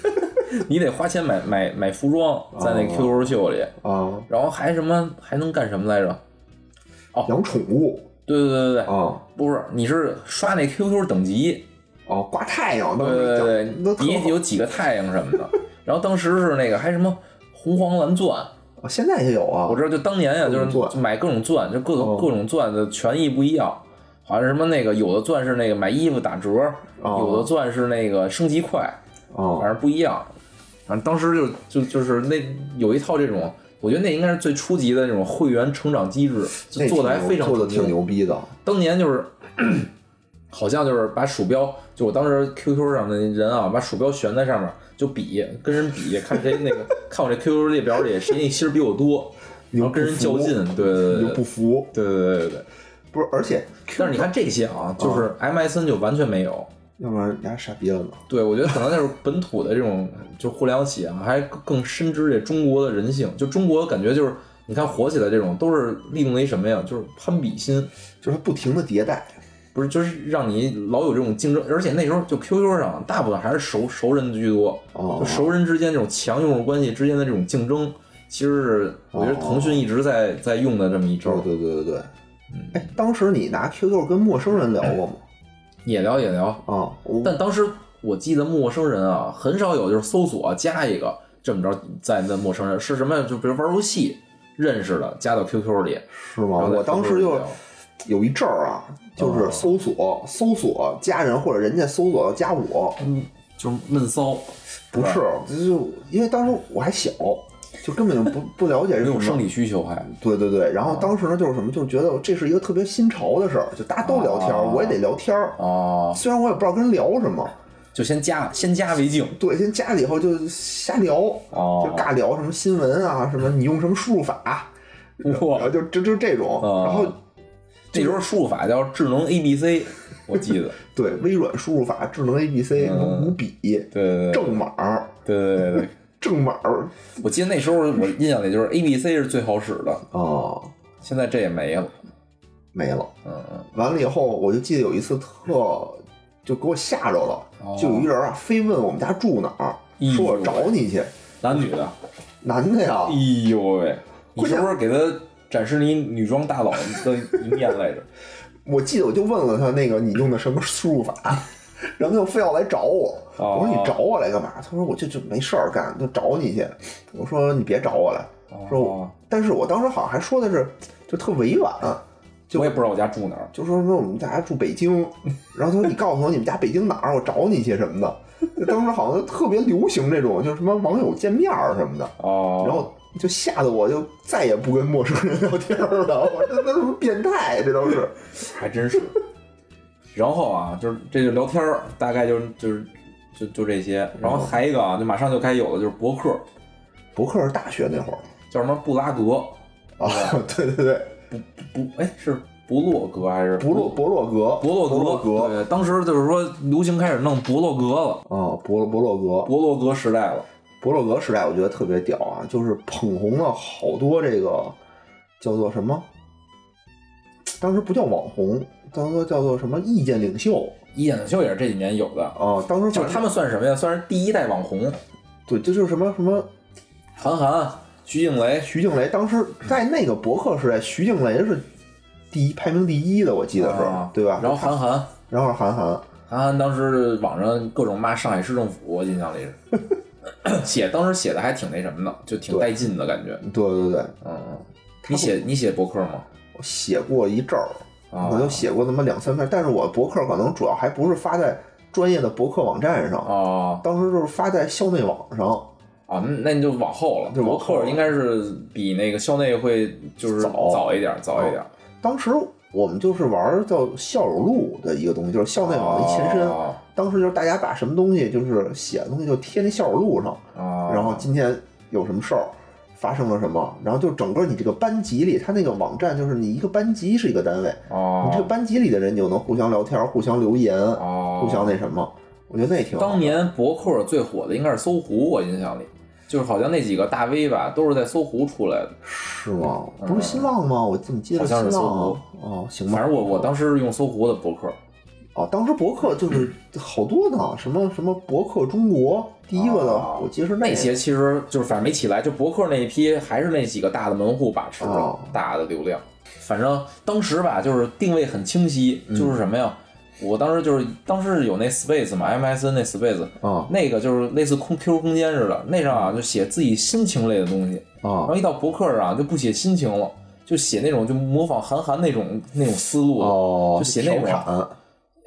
(laughs) 你得花钱买买买服装，在那哦 QQ 秀里，啊，然后还什么还能干什么来着？哦。养宠物。对对对对对，啊，不是，你是刷那 QQ 等级，哦，挂太阳，对对对讲都底下有几个太阳什么的。然后当时是那个还什么红黄蓝钻，哦现在也有啊。我知道就当年呀，就是买各种钻，就各种哦各种钻的权益不一样。好像什么那个有的钻是那个买衣服打折，哦有的钻是那个升级快，反啊正不一样。反正当时就就就是那有一套这种，我觉得那应该是最初级的那种会员成长机制，就做的还非常做的挺牛逼的。当年就是，(clears throat) 好像就是把鼠标，就我当时 QQ 上的人啊，把鼠标悬在上面就比，跟人比，看谁那个 (laughs) 看我这 QQ 列表里谁那心儿比我多，然后跟人较劲，对对你就不服，对对对对对。不是？而且，但是你看这些啊，就是 MSN 就完全没有。要不然人家傻逼了嘛。对，我觉得可能就是本土的这种就互联网企业啊，还更深知这中国的人性。就中国感觉就是，你看火起来这种都是利用了一什么呀？就是攀比心。就是它不停的迭代，不是，就是让你老有这种竞争，而且那时候就 QQ 上大部分还是熟熟人居多，哦就熟人之间这种强用户关系之间的这种竞争，其实是我觉得腾讯一直在在用的这么一招对。对对对哎，当时你拿 QQ 跟陌生人聊过吗？也聊也聊，啊，我但当时我记得陌生人啊，很少有就是搜索加一个这么着在那陌生人是什么呀？就比如玩游戏认识的，加到 QQ 里。是吗？我当时就有一阵儿啊，就是哦。搜索搜索加人，或者人家搜索加我，嗯就是闷骚，不是，就是因为当时我还小，就根本就不 (laughs) 不了解这种没有生理需求还。对对对，然后当时呢就是什么，就觉得这是一个特别新潮的事儿，就大家都聊天我也得聊天儿。哦，虽然我也不知道跟人聊什么，就先加，先加为敬。对，先加了以后就瞎聊，哦。就尬聊什么新闻啊，什么你用什么输入法，然后哇，就就就这种，哦。然后这时候输入法叫智能 A B C，我记得，(laughs) 对，微软输入法、智能 ABC、嗯。五笔、对对对。正码、对对对对，(laughs) 正码我记得那时候我印象里就是 A B C 是最好使的，啊，现在这也没了。没了。嗯嗯，完了以后，我就记得有一次特就给我吓着了，哦。就有一人啊，非问我们家住哪儿，说我找你去，男女的，男的呀。哎，呦喂，你是不是给他展示你女装大佬的一面来着？(laughs) 我记得我就问了他那个你用的什么输入法，(laughs) 然后他就非要来找我。哦我说你找我来干嘛？他说我就就没事儿干，就找你去。我说你别找我来，说我哦，但是我当时好像还说的是就特委婉，就我也不知道我家住哪儿。就说说我们家住北京，(laughs) 然后他说你告诉我你们家北京哪儿，我找你去什么的。就当时好像特别流行这种，就是什么网友见面儿什么的，哦，然后就吓得我就再也不跟陌生人聊天儿了。我这都是变态，这都是。(laughs) 还真是。然后啊，就是这就聊天儿，大概就是就是就就这些。然后还一个啊，就马上就该有的就是博客，博客是大学那会儿叫什么布拉格，啊，对对对，不哎是博洛格还是博洛博洛格，博洛格？博洛格对，当时就是说流行开始弄博洛格了，啊，博博洛格，博洛格时代了。博洛格时代，我觉得特别屌啊，就是捧红了好多这个叫做什么，当时不叫网红，当时叫做什么意见领袖意见领袖也是这几年有的，啊，当时就是他们算什么呀？算是第一代网红，对，这就是什么什么韩寒、徐静蕾，徐静蕾，当时在那个博客时代，徐静蕾是第一排名第一的，我记得是，啊对吧？然后韩寒，然后韩寒，韩寒当时网上各种骂上海市政府，我印象里是 (laughs) 写，当时写的还挺那什么的，就挺带劲的感觉。对对对，嗯嗯，你写你写博客吗？我写过一阵儿，啊我就写过那么两三篇，但是我博客可能主要还不是发在专业的博客网站上，啊当时就是发在校内网上。啊，那那你就往后了。博就往后了客应该是比那个校内会就是早早一点，早一点。当时我们就是玩叫校友录的一个东西，就是校内网的一前身。哦当时就是大家把什么东西，就是写的东西就贴那校友录上，啊然后今天有什么事儿，发生了什么，然后就整个你这个班级里，他那个网站就是你一个班级是一个单位，哦，你这个班级里的人你就能互相聊天、互相留言、哦，互相那什么，我觉得那挺好。当年博客最火的应该是搜狐，我印象里，就是好像那几个大 V 吧，都是在搜狐出来的。是吗？不是新浪吗？我怎么记得好像是搜狐？哦，行吧。反正我我当时用搜狐的博客，哦，当时博客就是好多呢，什么什么博客中国第一个的，啊我记得是那些其实就是反正没起来，就博客那一批还是那几个大的门户把持着哦大的流量。反正当时吧，就是定位很清晰，嗯就是什么呀？我当时就是当时有那 Space 嘛，MSN 那 Space，啊那个就是类似空 QQ 空间似的，那上啊就写自己心情类的东西啊，然啊后一到博客上啊就不写心情了，就写那种就模仿韩寒那种那种思路，哦，就写那种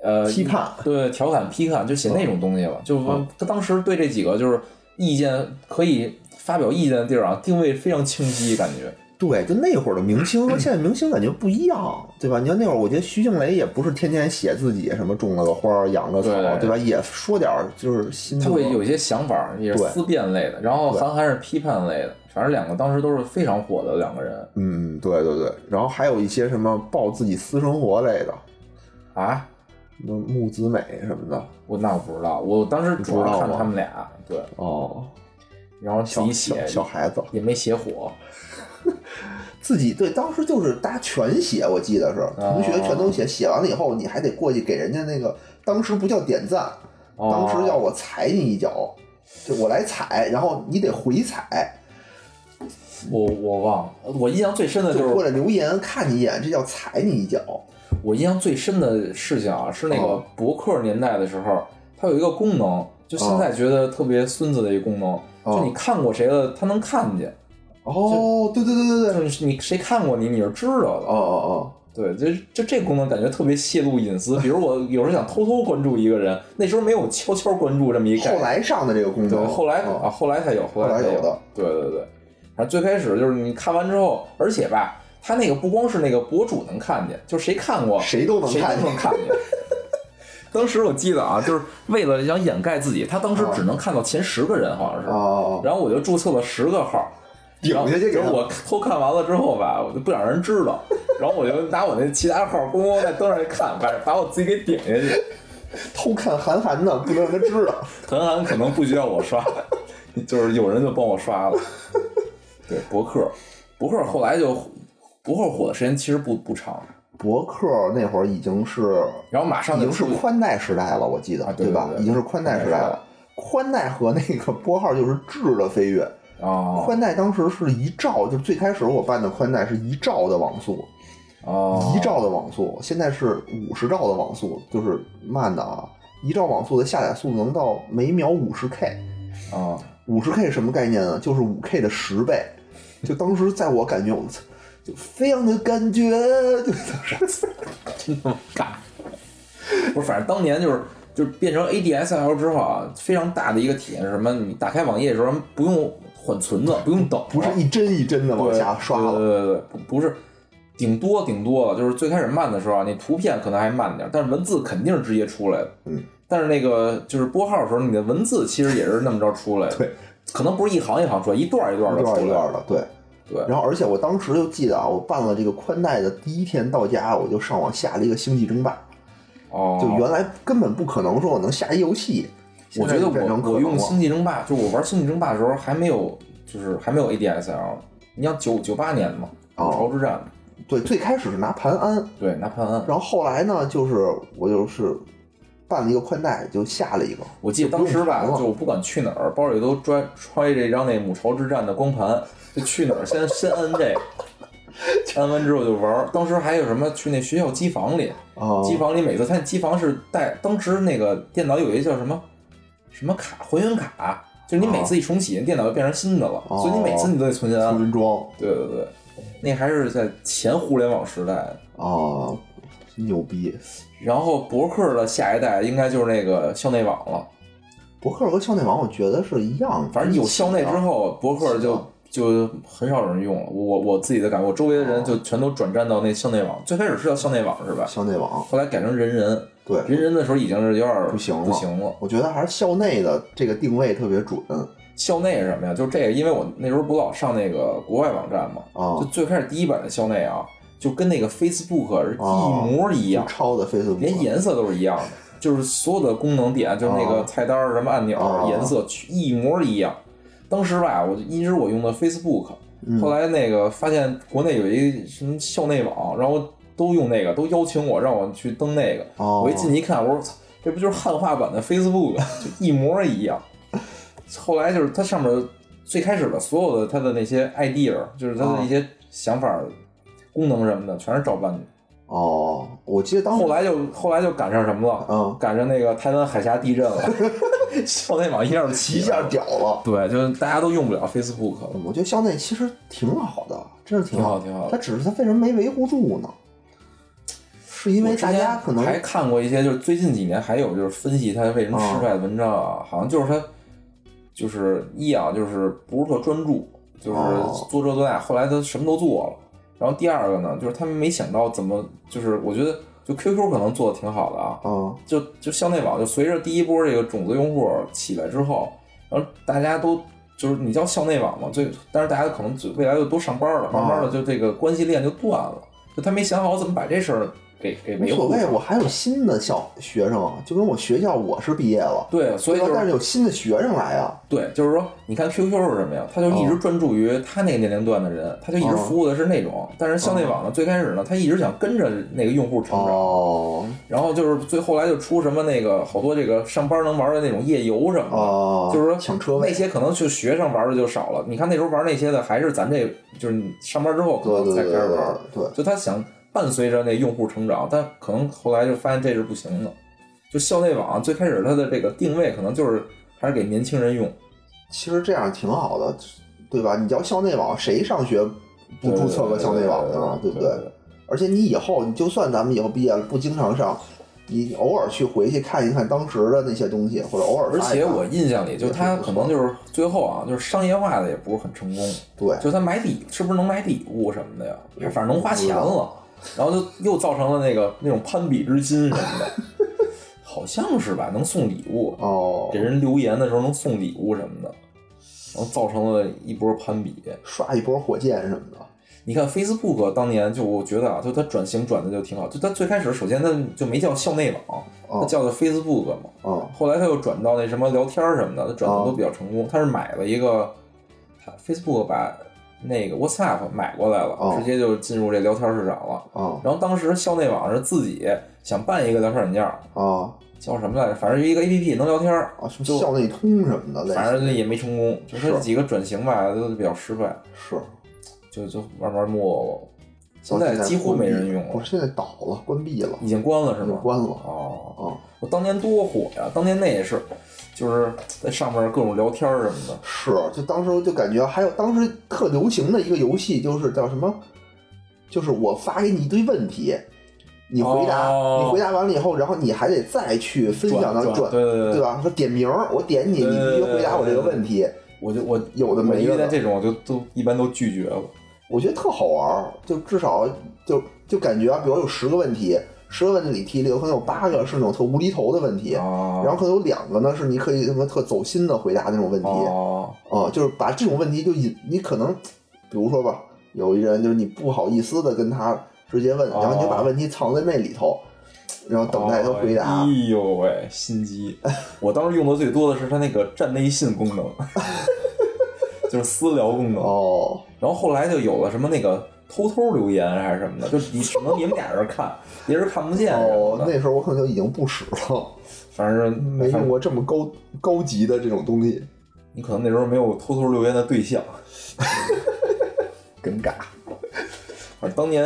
呃批判对调侃批判，就写那种东西了。就嗯他当时对这几个就是意见可以发表意见的地儿啊，定位非常清晰，感觉。对，就那会儿的明星和现在明星感觉不一样，对吧？你看那会儿，我觉得徐静蕾也不是天天写自己什么种了个花儿、养个草，对对吧？也说点就是心得。他会有一些想法，也是思辨类的。然后韩寒是批判类的，反正两个当时都是非常火的两个人嗯，对对对。然后还有一些什么报自己私生活类的，啊。什么木子美什么的。我那我不知道，我当时主要看他们俩，对，哦，然后自小己写小小孩子也没写火，自己对，当时就是大家全写，我记得是同学全都写，写完了以后你还得过去给人家那个，当时不叫点赞，哦当时要我踩你一脚，就我来踩，然后你得回踩，我我忘了，我印象最深的就就是过来留言看你一眼，这叫踩你一脚。我印象最深的事情啊，是那个哦。博客年代的时候，它有一个功能，就现在觉得特别孙子的一个功能，哦。就你看过谁了，他能看见，哦，对对对对对，就是你谁看过你，你是知道的。哦哦。哦。对，就就这功能感觉特别泄露隐私。(laughs) 比如我有时候想偷偷关注一个人，那时候没有悄悄关注这么一哦，概念。后来上的这个功能。对，能，后来哦。啊，后来才有，后来才有的。对对对，反正最开始就是你看完之后，而且吧，他那个不光是那个博主能看见，就谁看过，谁都能看见。(laughs) 当时我记得啊，就是为了想掩盖自己，他当时只能看到前十个人，好像是。哦，然后我就注册了十个号，顶下去给我偷看完了之后吧，我就不想让人知道，(laughs) 然后我就拿我那其他号咣咣在登上一看，把把我自己给顶下去。偷看韩寒的，不能让他知道。(laughs) 韩寒可能不需要我刷，就是有人就帮我刷了。对，博客，博客后来就博客火的时间其实不不长，博客那会儿已经是，然后马上已经是宽带时代了，我记得，啊对吧？对对已经是宽带时代了。宽带和那个 (laughs) 拨号就是质的飞跃。啊宽带当时是一兆，就最开始我办的宽带是一兆的网速，啊一兆的网速，现在是五十兆的网速，就是慢的啊。一兆网速的下载速度能到每秒五十 K，啊五十 K 什么概念呢？就是五 K 的十倍。就当时在我感觉，我操，就非常的感觉，就当时真他妈尬。不是，反正当年就是就是变成 ADSL 之后啊，非常大的一个体验是什么？你打开网页的时候不用缓存的，不用等，不是一帧一帧的往下刷了。对对对对，不不是，顶多顶多了，就是最开始慢的时候啊，那图片可能还慢点，但是文字肯定是直接出来的。嗯。但是那个就是拨号的时候，你的文字其实也是那么着出来的。对。可能不是一行一行出来，一段一段的一段出来。一段的，对。对。然后，而且我当时就记得啊，我办了这个宽带的第一天到家，我就上网下了一个《星际争霸》。哦。就原来根本不可能说我能下一游戏。我觉得我我用星际争霸，就我玩星际争霸的时候还没有，就是还没有 ADSL。你像九九八年嘛，哦朝之战，对，最开始是拿盘安，对，拿盘安。然后后来呢，就是我就是办了一个宽带，就下了一个。我记得当时吧，就不管去哪儿，包里都揣揣一张那母巢之战的光盘，就去哪儿先 (laughs) 先摁这个，(laughs) 摁完之后就玩儿。当时还有什么去那学校机房里，啊，机房里每次他机房是带，当时那个电脑有一个叫什么什么卡还原卡，就是你每次一重启，电脑就变成新的了，哦所以你每次你都得重新安。重新装对对对，那还是在前互联网时代。啊，牛逼！然后博客的下一代应该就是那个校内网了。博客和校内网，我觉得是一样的。反正有校内之后，博客就就很少有人用了。我我自己的感觉，我周围的人就全都转战到那校内网。最开始是叫校内网是吧？校内网，后来改成人人，对，人人的时候已经是有点不行了不行了。我觉得还是校内的这个定位特别准校内是什么呀？就这个，因为我那时候不老上那个国外网站嘛，啊就，最开始第一版的校内啊，就跟那个 Facebook 是哦一模一样，就抄的 Facebook，连颜色都是一样的，就是所有的功能点，就是那个哦菜单儿什么按钮、哦颜色一模一样。当时吧，我就一直我用的 Facebook，、嗯后来那个发现国内有一什么校内网，然后都用那个，都邀请我让我去登那个。哦我一进去一看，我说操，这不就是汉化版的 Facebook，就一模一样。后来就是它上面最开始的所有的它的那些 idea，就是它的一些想法、功能什么的，全是照搬的。哦，我记得当时后来就后来就赶上什么了？嗯赶上那个台湾海峡地震了，(laughs) 校内网一下一下。屌了。对，就是大家都用不了 Facebook 了。我觉得校内其实挺好的，真是挺好挺好它只是它为什么没维护住呢？是因为大家可能还看过一些，就是最近几年还有就是分析它为什么失败的文章啊，好像就是它就是一啊，就是不是特专注，就是哦做这做那，后来他什么都做了。然后第二个呢，就是他们没想到怎么，就是我觉得就 QQ 可能做的挺好的啊，嗯就就校内网，就随着第一波这个种子用户起来之后，然后大家都就是你叫校内网嘛，最但是大家可能就未来就都上班了，慢慢的就这个关系链就断了，就他没想好怎么把这事儿给给无所谓。我还有新的小学生啊，就跟我学校我是毕业了，对，所以但是有新的学生来啊，对，就是说，你看 QQ 是什么呀？他就一直专注于他那个年龄段的人，他就一直服务的是那种。但是校内网呢，最开始呢，他一直想跟着那个用户成长，哦然后就是最后来就出什么那个好多这个上班能玩的那种夜游什么的。哦，就是说那抢车位，些可能就学生玩的就少了。你看那时候玩那些的，还是咱这就是你上班之后可能才开始玩。对，就他想伴随着那用户成长，但可能后来就发现这是不行的。就校内网最开始它的这个定位可能就是还是给年轻人用，其实这样挺好的，对吧？你叫校内网，谁上学不注册个校内网呢？对不对？而且你以后，你就算咱们以后毕业了，不经常上，你偶尔去回去看一看当时的那些东西，或者偶尔而且我印象里，就他可能就是最后啊，就是商业化的也不是很成功。对就他买礼是不是能买礼物什么的呀？反正能花钱了，然后就又造成了那个那种攀比之心什么的，好像是吧？能送礼物，哦给，人留言的时候能送礼物什么的，然后造成了一波攀比。刷一波火箭什么的。你看 Facebook 当年就我觉得啊，就它转型转的就挺好，就它最开始首先它就没叫校内网，它叫的 Facebook 嘛，啊后来它又转到那什么聊天儿什么的，它转的都比较成功。它是买了一个，它 Facebook 把那个 WhatsApp 买过来了，哦直接就进入这聊天市场了。啊然后当时校内网是自己想办一个聊天软件儿，啊叫什么来着？反正一个 APP 能聊天儿，啊！什么校内通什么的，反正也没成功，就是几个转型吧都比较失败，是。就就慢慢没落。现在几乎没人用了，不是现在倒了，关闭了，已经关了是吗？关了哦，哦。我当年多火呀！当年那也是，就是在上面各种聊天什么的。是，就当时就感觉还有当时特流行的一个游戏，就是叫什么？就是我发给你一堆问题，你回答，哦你回答完了以后，然后你还得再去分享到转转，对对对对吧？说点名儿，我点你，你必须回答我这个问题。我就我有的没的我遇见这种我就都一般都拒绝了。我觉得特好玩儿，就至少就就感觉啊，比如有十个问题，十个问题里题里有可能有八个是那种特无厘头的问题，啊然后可能有两个呢是你可以什么特走心的回答那种问题。哦啊、就是把这种问题就引你可能，比如说吧，有一人就是你不好意思的跟他直接问，然后你就把问题藏在那里头，然后等待他回答。哎呦喂，心机！(laughs) 我当时用的最多的是他那个站内信功能，(laughs) 就是私聊功能。哦，然后后来就有了什么那个偷偷留言还是什么的，就你只能你们俩人看，别人看不见哦。那时候我可能就已经不使了，反正没用过这么高高级的这种东西，你可能那时候没有偷偷留言的对象。(laughs) 尴尬。反正当年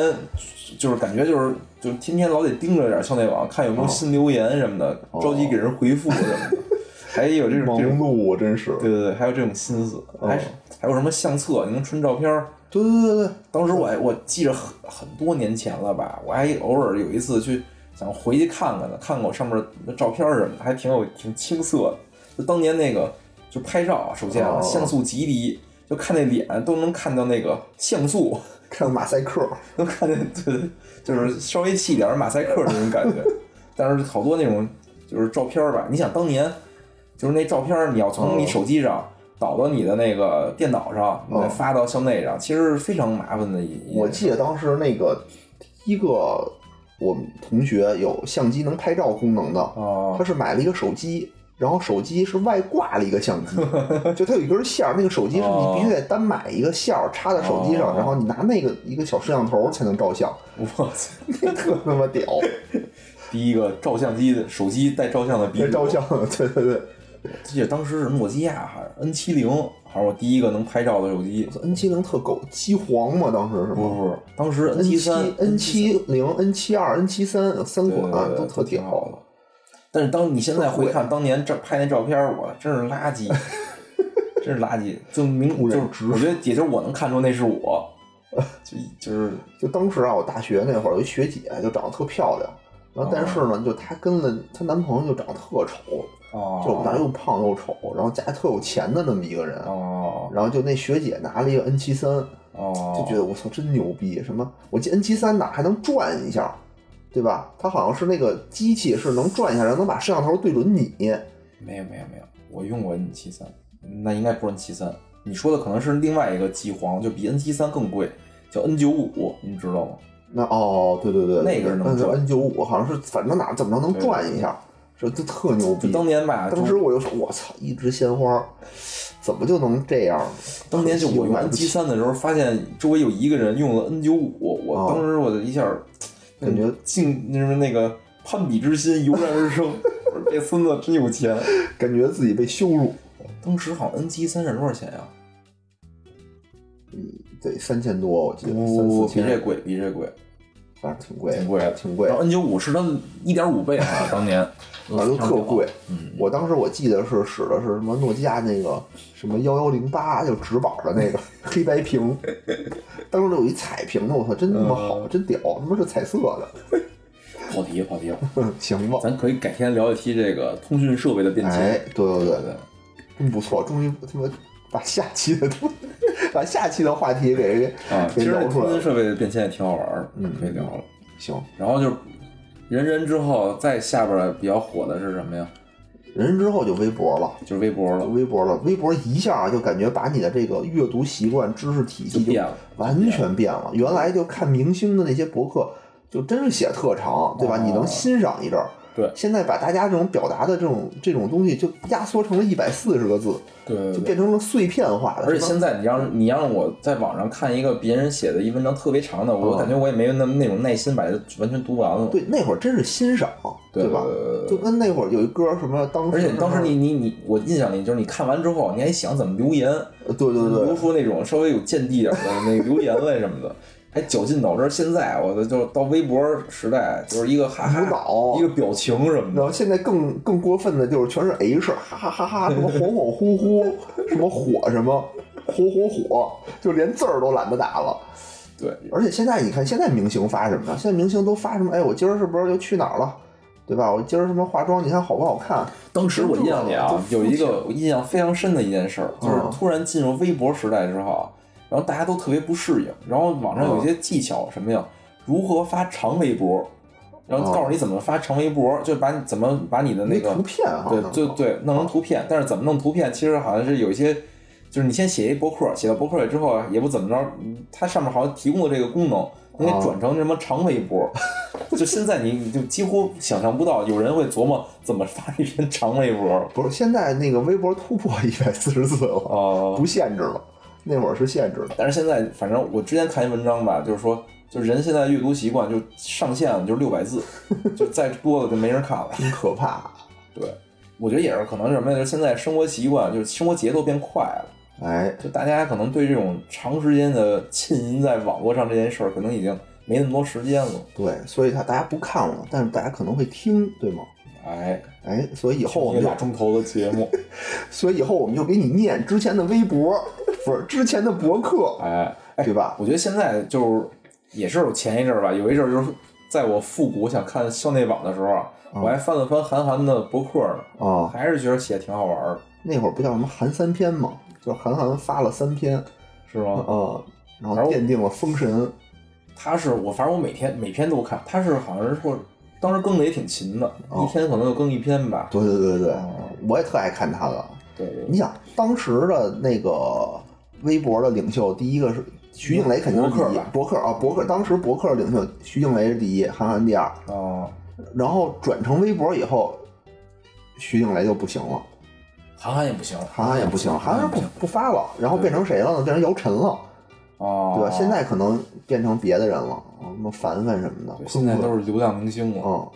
就是感觉就是就是天天老得盯着点校内网，看有没有新留言什么的，着急给人回复什么的，(laughs) 还有这种忙碌，真是。对对对，还有这种心思，还是还有什么相册，你能存照片儿。对对对对，当时我还我记着很很多年前了吧，我还偶尔有一次去想回去看看呢，看看我上面的照片儿什么的，还挺有挺青涩的。就当年那个就拍照啊，首先啊哦像素极低，就看那脸都能看到那个像素，(laughs) 看马赛克，能看见对对，就是稍微细一点儿马赛克那种感觉。(laughs) 但是好多那种就是照片儿吧，你想当年就是那照片儿，你要从你手机上。导到你的那个电脑上，你再发到校内上，其实是非常麻烦的一。我记得当时那个第一个我们同学有相机能拍照功能的，哦他是买了一个手机，然后手机是外挂了一个相机，(laughs) 就它有一根线儿，那个手机是你必须得单买一个线儿插在手机上，哦然后你拿那个一个小摄像头才能照相，我操！(laughs) 那特他妈屌！第一个照相机的手机带照相的鼻祖，照相，对对对记得当时是诺基亚还是 N 七零，还是我第一个能拍照的手机。，N 七零特狗，机皇嘛，当时是吗不不不，当时 N？N 七七三、N 七零、N 七二、N 七三有三款都特挺好的。。但是当你现在回看当年照拍那照片，我真是垃圾，(laughs) 真是垃圾。就明就是直我觉得也就是我能看出那是我，(laughs) 就就是就当时啊，我大学那会儿有一学姐，就长得特漂亮，然后但是呢，就她跟了她男朋友就长得特丑，哦，就我们俩又胖又丑，然后家里特有钱的那么一个人，哦然后就那学姐拿了一个 N 七三，哦，就觉得我操真牛逼，什么我记得 N 七三哪还能转一下，对吧？它好像是那个机器是能转一下，然后能把摄像头对准你。没有没有没有，我用过 N 七三，那应该不是 N 七三。你说的可能是另外一个机皇，就比 N 七三更贵，叫 N 九五，你知道吗？那哦，对对对，那个是能转 N 九五，好像是反正哪怎么着能转一下，这都特牛逼。当年吧，当时我就说，我操，一枝鲜花，怎么就能这样呢？当年就我用买 N 七三的时候，发现周围有一个人用了 N 九五，我啊当时我就一下感觉敬那什么那个攀比之心油然而生，(laughs) 我说这孙子真有钱。感觉自己被羞辱。当时好像 N 七三是多少钱呀？嗯得三千多，我记得比这贵，比这贵，反正挺贵，挺贵的挺贵然，后 N 九五是它一点五倍啊，(laughs) 当年反正都特贵。嗯，我当时我记得是使的是什么诺基亚那个什么幺幺零八，就直板的那个 (laughs) 黑白屏，(laughs) 当时有一彩屏的，我操，真他妈好，嗯真屌，他妈是彩色的，跑题跑题了。行吧？咱可以改天聊一期这个通讯设备的变迁。哎，对对对，对，真不错，终于他妈把下期的东，把下期的话题给啊，其实这通讯聊出来了。设备的变迁也挺好玩儿，嗯可以聊了。行，然后就是人人之后，再下边儿比较火的是什么呀？人人之后就微博了，就是微博了，微博了，微博一下就感觉把你的这个阅读习惯、知识体系就变了完全变了。原来就看明星的那些博客，就真是写特长，对吧？哦你能欣赏一阵儿。对现在把大家这种表达的这种这种东西，就压缩成了一百四十个字，对。就变成了碎片化的。而且现在你让你让我在网上看一个别人写的一文章特别长的，我嗯感觉我也没有那么那种耐心把它完全读完了。对那会儿真是欣赏，对吧？就跟那会儿有一歌什么，当时而且当时你你你，我印象里就是你看完之后，你还想怎么留言，对对对留出那种稍微有见地点的那个留言来什么的，还绞尽脑汁。现在我的就到微博时代，就是一个哈哈一个表情什么的。然后现在更更过分的就是全是 H，哈哈哈哈，什么恍恍惚惚，什么火什么火火火，就连字儿都懒得打了。对，而且现在你看，现在明星发什么呢？现在明星都发什么？哎，我今儿是不是又去哪儿了？对吧？我今儿什么化妆？你看好不好看？当时我印象里啊，有一个我印象非常深的一件事儿，就是嗯突然进入微博时代之后啊，然后大家都特别不适应，然后网上有一些技巧什么呀，如何发长微博，然后告诉你怎么发长微博，就把你怎么把你的那个图片哈，对就对对，弄成图片，但是怎么弄图片，其实好像是有一些，就是你先写一博客，写到博客里之后啊，也不怎么着，嗯它上面好像提供的这个功能，你给哦。转成什么长微博，(laughs) 就现在你你就几乎想象不到有人会琢磨怎么发一篇长微博，不是现在那个微博突破一百四十字了，呃不，限制了。那会儿是限制的。但是现在反正我之前看一文章吧，就是说，就人现在阅读习惯就上限就是六百字，就再多了就没人看了。真可怕。对，我觉得也是可能是什么呀？就是现在生活习惯，就是生活节奏变快了。哎，就大家可能对这种长时间的浸淫在网络上这件事儿，可能已经没那么多时间了。对，所以他大家不看了，但是大家可能会听，对吗？哎，哎，所以以后我们就俩钟头的节目，(laughs) 所以以后我们就给你念之前的微博，不是之前的博客，哎哎，对吧？我觉得现在就是也是前一阵儿吧，有一阵儿就是在我复古想看校内网的时候我还翻了翻韩寒的博客呢，啊，还是觉得写得挺好玩儿的，那会儿不叫什么韩三篇嘛，就韩寒发了三篇是吗？啊，然后然后奠定了封神。他是我，反正我每天每篇都看，他是好像是说当时更的也挺勤的，哦一天可能就更一篇吧。对对对对哦，我也特爱看他的。对对你想当时的那个微博的领袖，第一个是徐静蕾，肯定是第一博客。博客啊，博客当时博客的领袖徐静蕾是第一，韩寒第二。哦，然后转成微博以后，徐静蕾就不行了，韩寒也不行，韩寒也不行，韩寒不不发了，然后变成谁了呢？变成姚晨了，哦，对吧？现在可能变成别的人了，啊什么凡凡什么的对，现在都是流量明星了。嗯，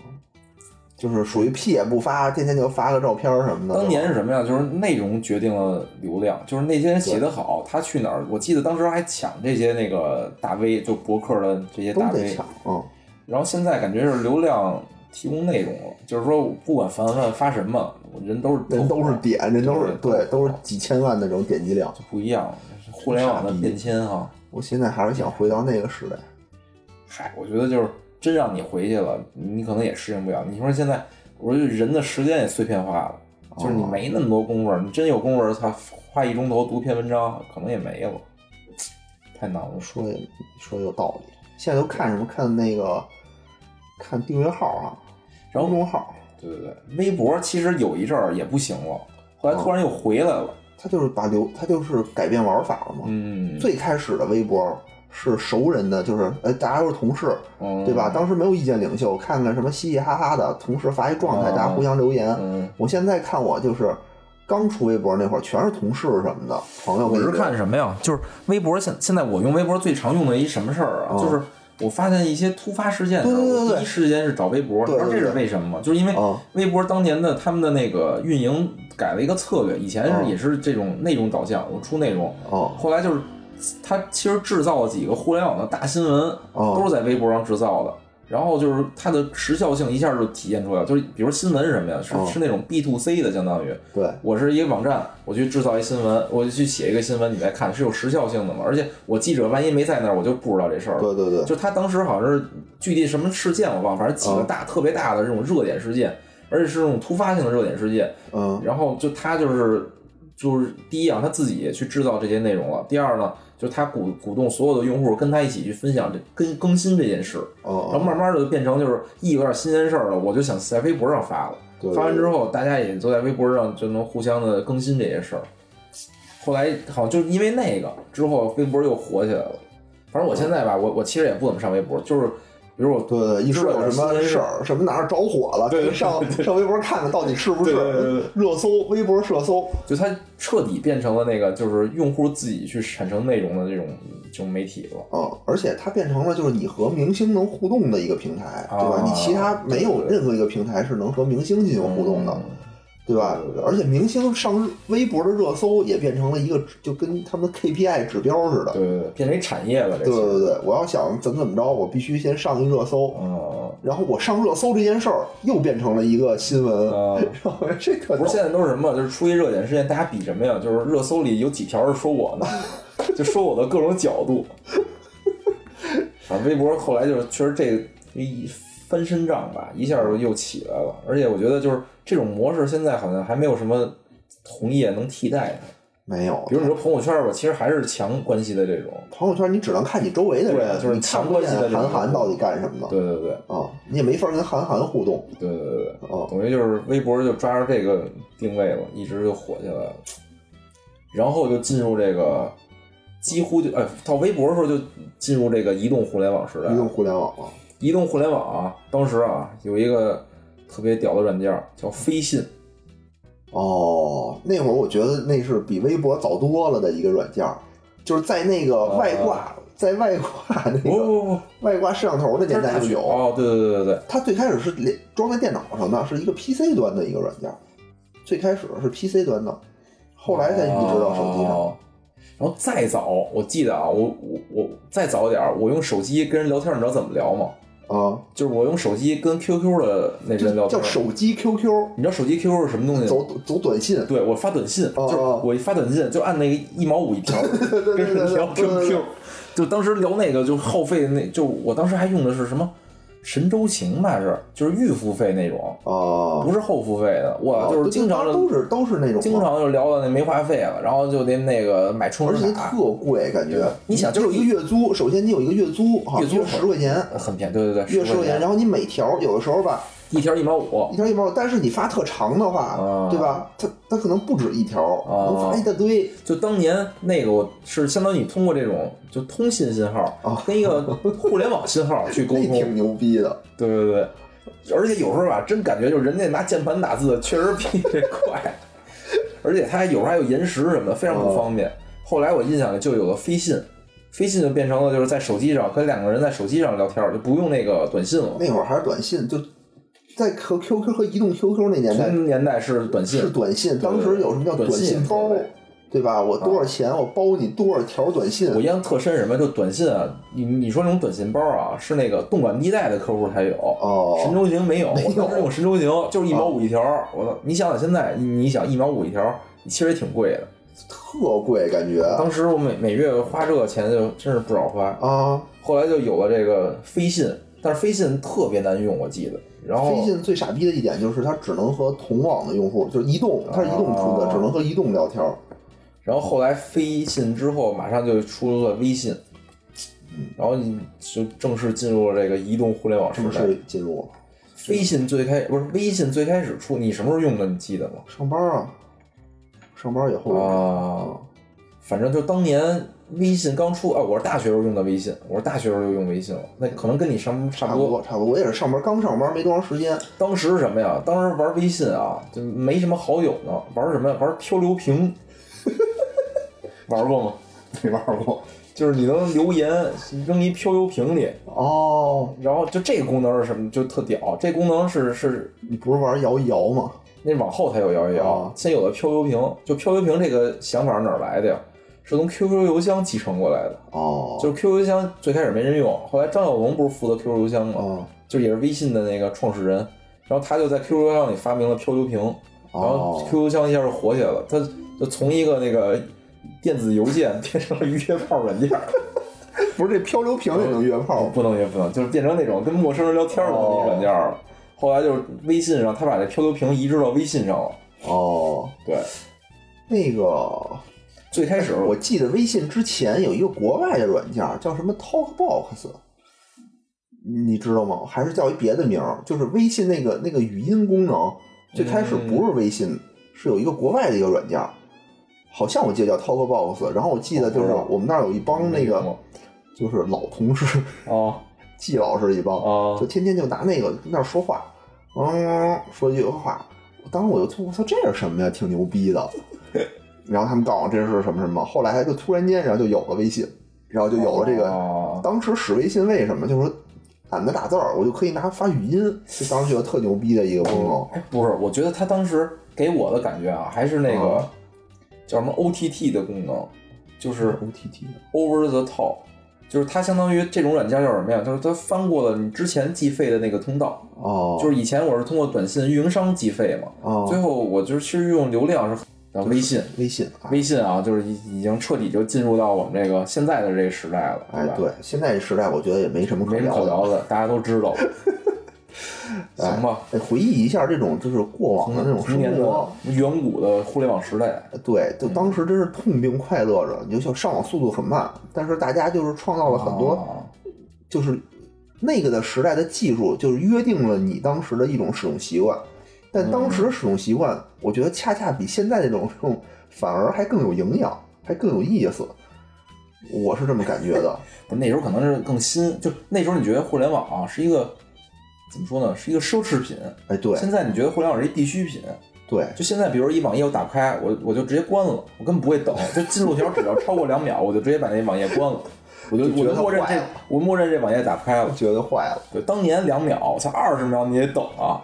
就是属于屁也不发，天天就发个照片什么的。当年是什么呀？就是内容决定了流量，就是那些人写得好，他去哪儿？我记得当时还抢这些那个大 V，就博客的这些大都得 V，抢，嗯，然后现在感觉是流量提供内容了，就是说不管凡凡发什么，人都是人都是点，人都是对对，都是几千万那种点击量。就不一样，互联网的变迁哈。我现在还是想回到那个时代。嗨，我觉得就是真让你回去了，你可能也适应不了。你说现在，我觉得人的时间也碎片化了，就是你没那么多功夫，你真有功夫，他花一钟头读篇文章，可能也没了，太难了。说也说得有道理。现在都看什么？看那个看订阅号啊，然后公众号，对对对，微博其实有一阵儿也不行了，后来突然又回来了。它就是把流，他就是改变玩法了嘛。嗯，最开始的微博是熟人的，就是呃大家都是同事，嗯对吧？当时没有意见领袖，看看什么嘻嘻哈哈的，同时发一状态，嗯大家互相留言。嗯，我现在看我就是刚出微博那会儿，全是同事什么的朋友。我是看什么呀？就是微博现现在我用微博最常用的一什么事儿啊？嗯就是我发现一些突发事件的时候，对对对对我第一时间是找微博。对知道这是为什么吗？就是因为嗯微博当年的他们的那个运营改了一个策略，以前也是这种内容导向，我出内容，哦后来就是他其实制造了几个互联网的大新闻，哦都是在微博上制造的。然后就是它的时效性一下就体现出来了，就是比如新闻是什么呀？是、哦是那种 B to C 的，相当于对，我是一个网站，我去制造一新闻，我就去写一个新闻，你来看是有时效性的嘛？而且我记者万一没在那儿，我就不知道这事儿了。对对对，就他当时好像是具体什么事件我忘了，反正几个大、特别大的这种热点事件，而且是那种突发性的热点事件。嗯然后就他就是就是第一啊，他自己去制造这些内容了；第二呢，就他鼓鼓动所有的用户跟他一起去分享这更更新这件事，然后哦，慢慢的就变成就是一有点新鲜事儿了，我就想在微博上发了。对发完之后，大家也都在微博上就能互相的更新这些事儿。后来好像就是因为那个之后，微博又火起来了。反正我现在吧，我我其实也不怎么上微博，就是比如我对对，一说有什么事儿，什么哪儿着火了，上上微博看看到底是不是热搜，微博热搜。就它彻底变成了那个就是用户自己去产生内容的这种这种媒体了。嗯，而且它变成了就是你和明星能互动的一个平台，对吧？啊你其他没有任何一个平台是能和明星进行互动的，嗯对吧而且明星上微博的热搜也变成了一个就跟他们的 KPI 指标似的。对对对，变成一产业了。对对对，我要想怎么怎么着，我必须先上一热搜，嗯，然后我上热搜这件事儿又变成了一个新闻，啊然后这特不是现在都是什么？就是出一热点事件，大家比什么呀？就是热搜里有几条是说我呢，就说我的各种角度。(laughs) 反正微博后来就是确实这个一翻身仗吧，一下就又起来了。而且我觉得就是这种模式现在好像还没有什么同业能替代它。没有。比如你说朋友圈吧，其实还是强关系的这种。朋友圈你只能看你周围的人，对就是你强关系的韩寒到底干什么的对对对啊，你也没法跟韩寒互动对对对对。啊。等于就是微博就抓着这个定位了，一直就火起来了，然后就进入这个几乎就哎到微博的时候就进入这个移动互联网时代移。动互联网了，移动互联网啊，当时啊有一个特别屌的软件叫飞信，哦，那会儿我觉得那是比微博早多了的一个软件儿，就是在那个外挂，在外挂那个不不不，外挂摄像头的年代就有。哦，对对对对对，它最开始是连装在电脑上的，是一个 PC 端的一个软件儿，最开始是 PC 端的，后来才移植到手机上。哦然后再早，我记得啊，我我我再早点儿，我用手机跟人聊天，你知道怎么聊吗？啊，就是我用手机跟 QQ 的那人聊天叫，手机 QQ，你知道手机 QQ 是什么东西吗？走走短信，对我发短信，哦就是我一发短信就按那个一毛五一条，跟人聊 QQ，就当时聊那个就耗费那，就我当时还用的是什么神州行吧，是就是预付费那种，哦，不是后付费的，我就是经常都是都是那种，经常就聊到那没话费了，然后就得那个买充而且，特贵，感觉。你想就就是一个月租，首先你有一个月租，哈，月租月十块钱，很便宜，对对对，10月十块钱，然后你每条有的时候吧，一条一毛五一，条一毛五，但是你发特长的话，啊对吧？它它可能不止一条，啊能发一大堆。就当年那个我是相当于你通过这种就通信信号啊跟一个 (laughs) 互联网信号去沟通，那挺牛逼的，对对对，而且有时候吧，真感觉就是人家拿键盘打字确实比这快，而且它还有时候还有延时什么的，非常不方便。后来我印象里就有了飞信，飞信就变成了就是在手机上跟两个人在手机上聊天，就不用那个短信了。那会儿还是短信，就在和 QQ 和移动 QQ 那年代同年代是短信是，短信，当时有什么叫短信信包对对，吧？我多少钱，我包你多少条短信我，印象特深什么，就短信啊，你你说那种短信包啊，是那个动感地带的客户才有。哦神州行没有，没有我当时用神州行就是一毛五一条，我操！你想想现在，你你想一毛五一条，其实也挺贵的。特贵，感觉当时我每每月花这个钱就真是不少花。啊。后来就有了这个飞信，但是飞信特别难用，我记得。然后飞信最傻逼的一点就是它只能和同网的用户，就是移动，它是移动出的，哦只能和移动聊天。然后后来飞信之后，马上就出了微信，然后你就正式进入了这个移动互联网时代。正式进入飞信最开不是微信最开始出，你什么时候用的？你记得吗？上班啊，上班以后啊，反正就当年微信刚出啊，我是大学时候用的微信，我是大学时候就用微信了，那可能跟你上差不多。差不多，差不多。我也是上班，刚上班没多长时间。当时是什么呀？当时玩微信啊，就没什么好友呢，玩什么呀？玩漂流瓶，(laughs) 玩过吗？没玩过。就是你能留言扔一漂流瓶里，哦，然后就这个功能是什么？就特屌，这功能是是你不是玩摇一摇吗？那往后才有摇一摇哦，先有了漂流瓶。就漂流瓶这个想法是哪儿来的呀？是从 QQ 邮箱继承过来的。哦，就是 QQ 邮箱最开始没人用，后来张小龙不是负责 QQ 邮箱吗？哦就也是微信的那个创始人，然后他就在 QQ 邮箱里发明了漂流瓶，然后哦 QQ 邮箱一下就火起来了，他就从一个那个电子邮件变成了约炮软件，(laughs) 不是这漂流瓶也能约炮？不能约不能，就是变成那种跟陌生人聊天的那种软件了。后来就是微信上，他把这漂流瓶移植到微信上了。哦，对，那个最开始我记得微信之前有一个国外的软件叫什么 TalkBox，你知道吗？还是叫一别的名儿？就是微信那个那个语音功能，最开始不是微信，是有一个国外的一个软件，好像我记得叫 TalkBox。然后我记得就是我们那儿有一帮那个就是老同事哦，季老师一帮，哦就天天就拿那个跟那儿说话，嗯，说一句话。当时我就我操，这是什么呀？挺牛逼的。然后他们告诉我这是什么什么，后来就突然间，然后就有了微信，然后就有了这个。哦当时使微信为什么？就是说懒得打字儿，我就可以拿它发语音，就当时觉得特牛逼的一个功能。哎，不是，我觉得他当时给我的感觉啊，还是那个、啊叫什么 OTT 的功能，就是 OTT Over the Top，就是它相当于这种软件叫什么呀？就是它翻过了你之前计费的那个通道，哦，就是以前我是通过短信运营商计费嘛，哦，最后我就是其实用流量是然后微信。微信啊，微信啊，就是已已经彻底就进入到我们这个现在的这个时代了，吧？，哎对，现在这时代我觉得也没什么可没什么可聊的。大家都知道。(laughs) 行吧，哎，回忆一下这种就是过往的那种生活的，远古的互联网时代，对，就当时真是痛并快乐着。你就像上网速度很慢，但是大家就是创造了很多，啊就是那个的时代的技术，就是约定了你当时的一种使用习惯。但当时的使用习惯，我觉得恰恰比现在这种这种反而还更有营养，还更有意思。我是这么感觉的。(laughs) 不是那时候可能是更新，就那时候你觉得互联网啊是一个怎么说呢，是一个奢侈品。哎，对现在你觉得互联网是一必需品。对，就现在，比如一网页我打开，我我就直接关了，我根本不会等，就进度条只要超过两秒，我就直接把那网页关了，我就就觉得我就默认这我默认这网页打不开了。觉得坏了。对，当年两秒，才二十秒你得等啊，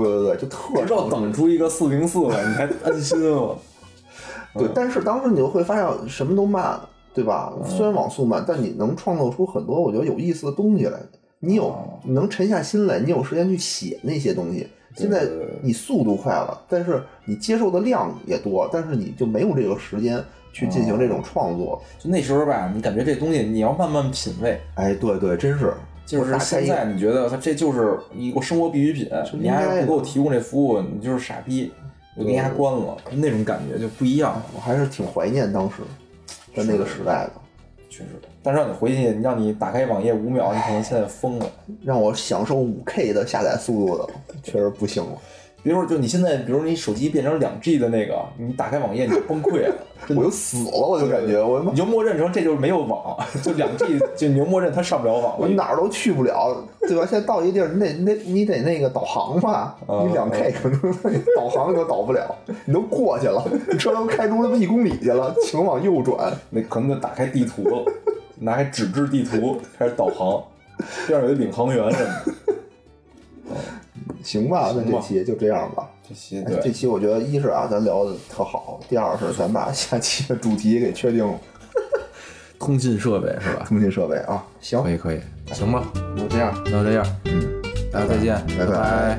对对对，就特直到等出一个四零四来，你还安心了。(laughs) 对，但是当时你就会发现什么都慢，对吧？嗯虽然网速慢，但你能创造出很多我觉得有意思的东西来。你有，能沉下心来，你有时间去写那些东西。现在你速度快了，但是你接受的量也多，但是你就没有这个时间去进行这种创作。就那时候吧，你感觉这东西你要慢慢品味，哎，对对，真是。就是现在你觉得他这就是一个生活必需品，你还不给我提供这服务，你就是傻逼，我给你还关了，那种感觉就不一样。我还是挺怀念当时在那个时代的，确实，但是让你回去，让你打开网页五秒，你可能现在疯了。让我享受五 K 的下载速度的，确实不行了。比如说，就你现在，比如你手机变成两 G 的那个，你打开网页你就崩溃了，(laughs) 我就死了，我就感觉我你就默认成这就是没有网，就两 G，就你就默认它上不了网我。哪儿都去不了，对吧？现在到一地儿，你得你得你得那个导航吧，嗯你两 K 可能导航都导不了，你都过去了，你车都开出他妈一公里去了，请往右转。那可能就打开地图了，拿开纸质地图开始导航，边上有一领航员什么的。(laughs) 行吧，那这期就这样吧。这些哎这，期我觉得一是啊，咱聊的特好；第二是咱把下期的主题给确定了，(laughs) 通信设备是吧？通信设备啊。行，可以可以，行吧，就这样。那就这样，嗯，大家再见，拜拜拜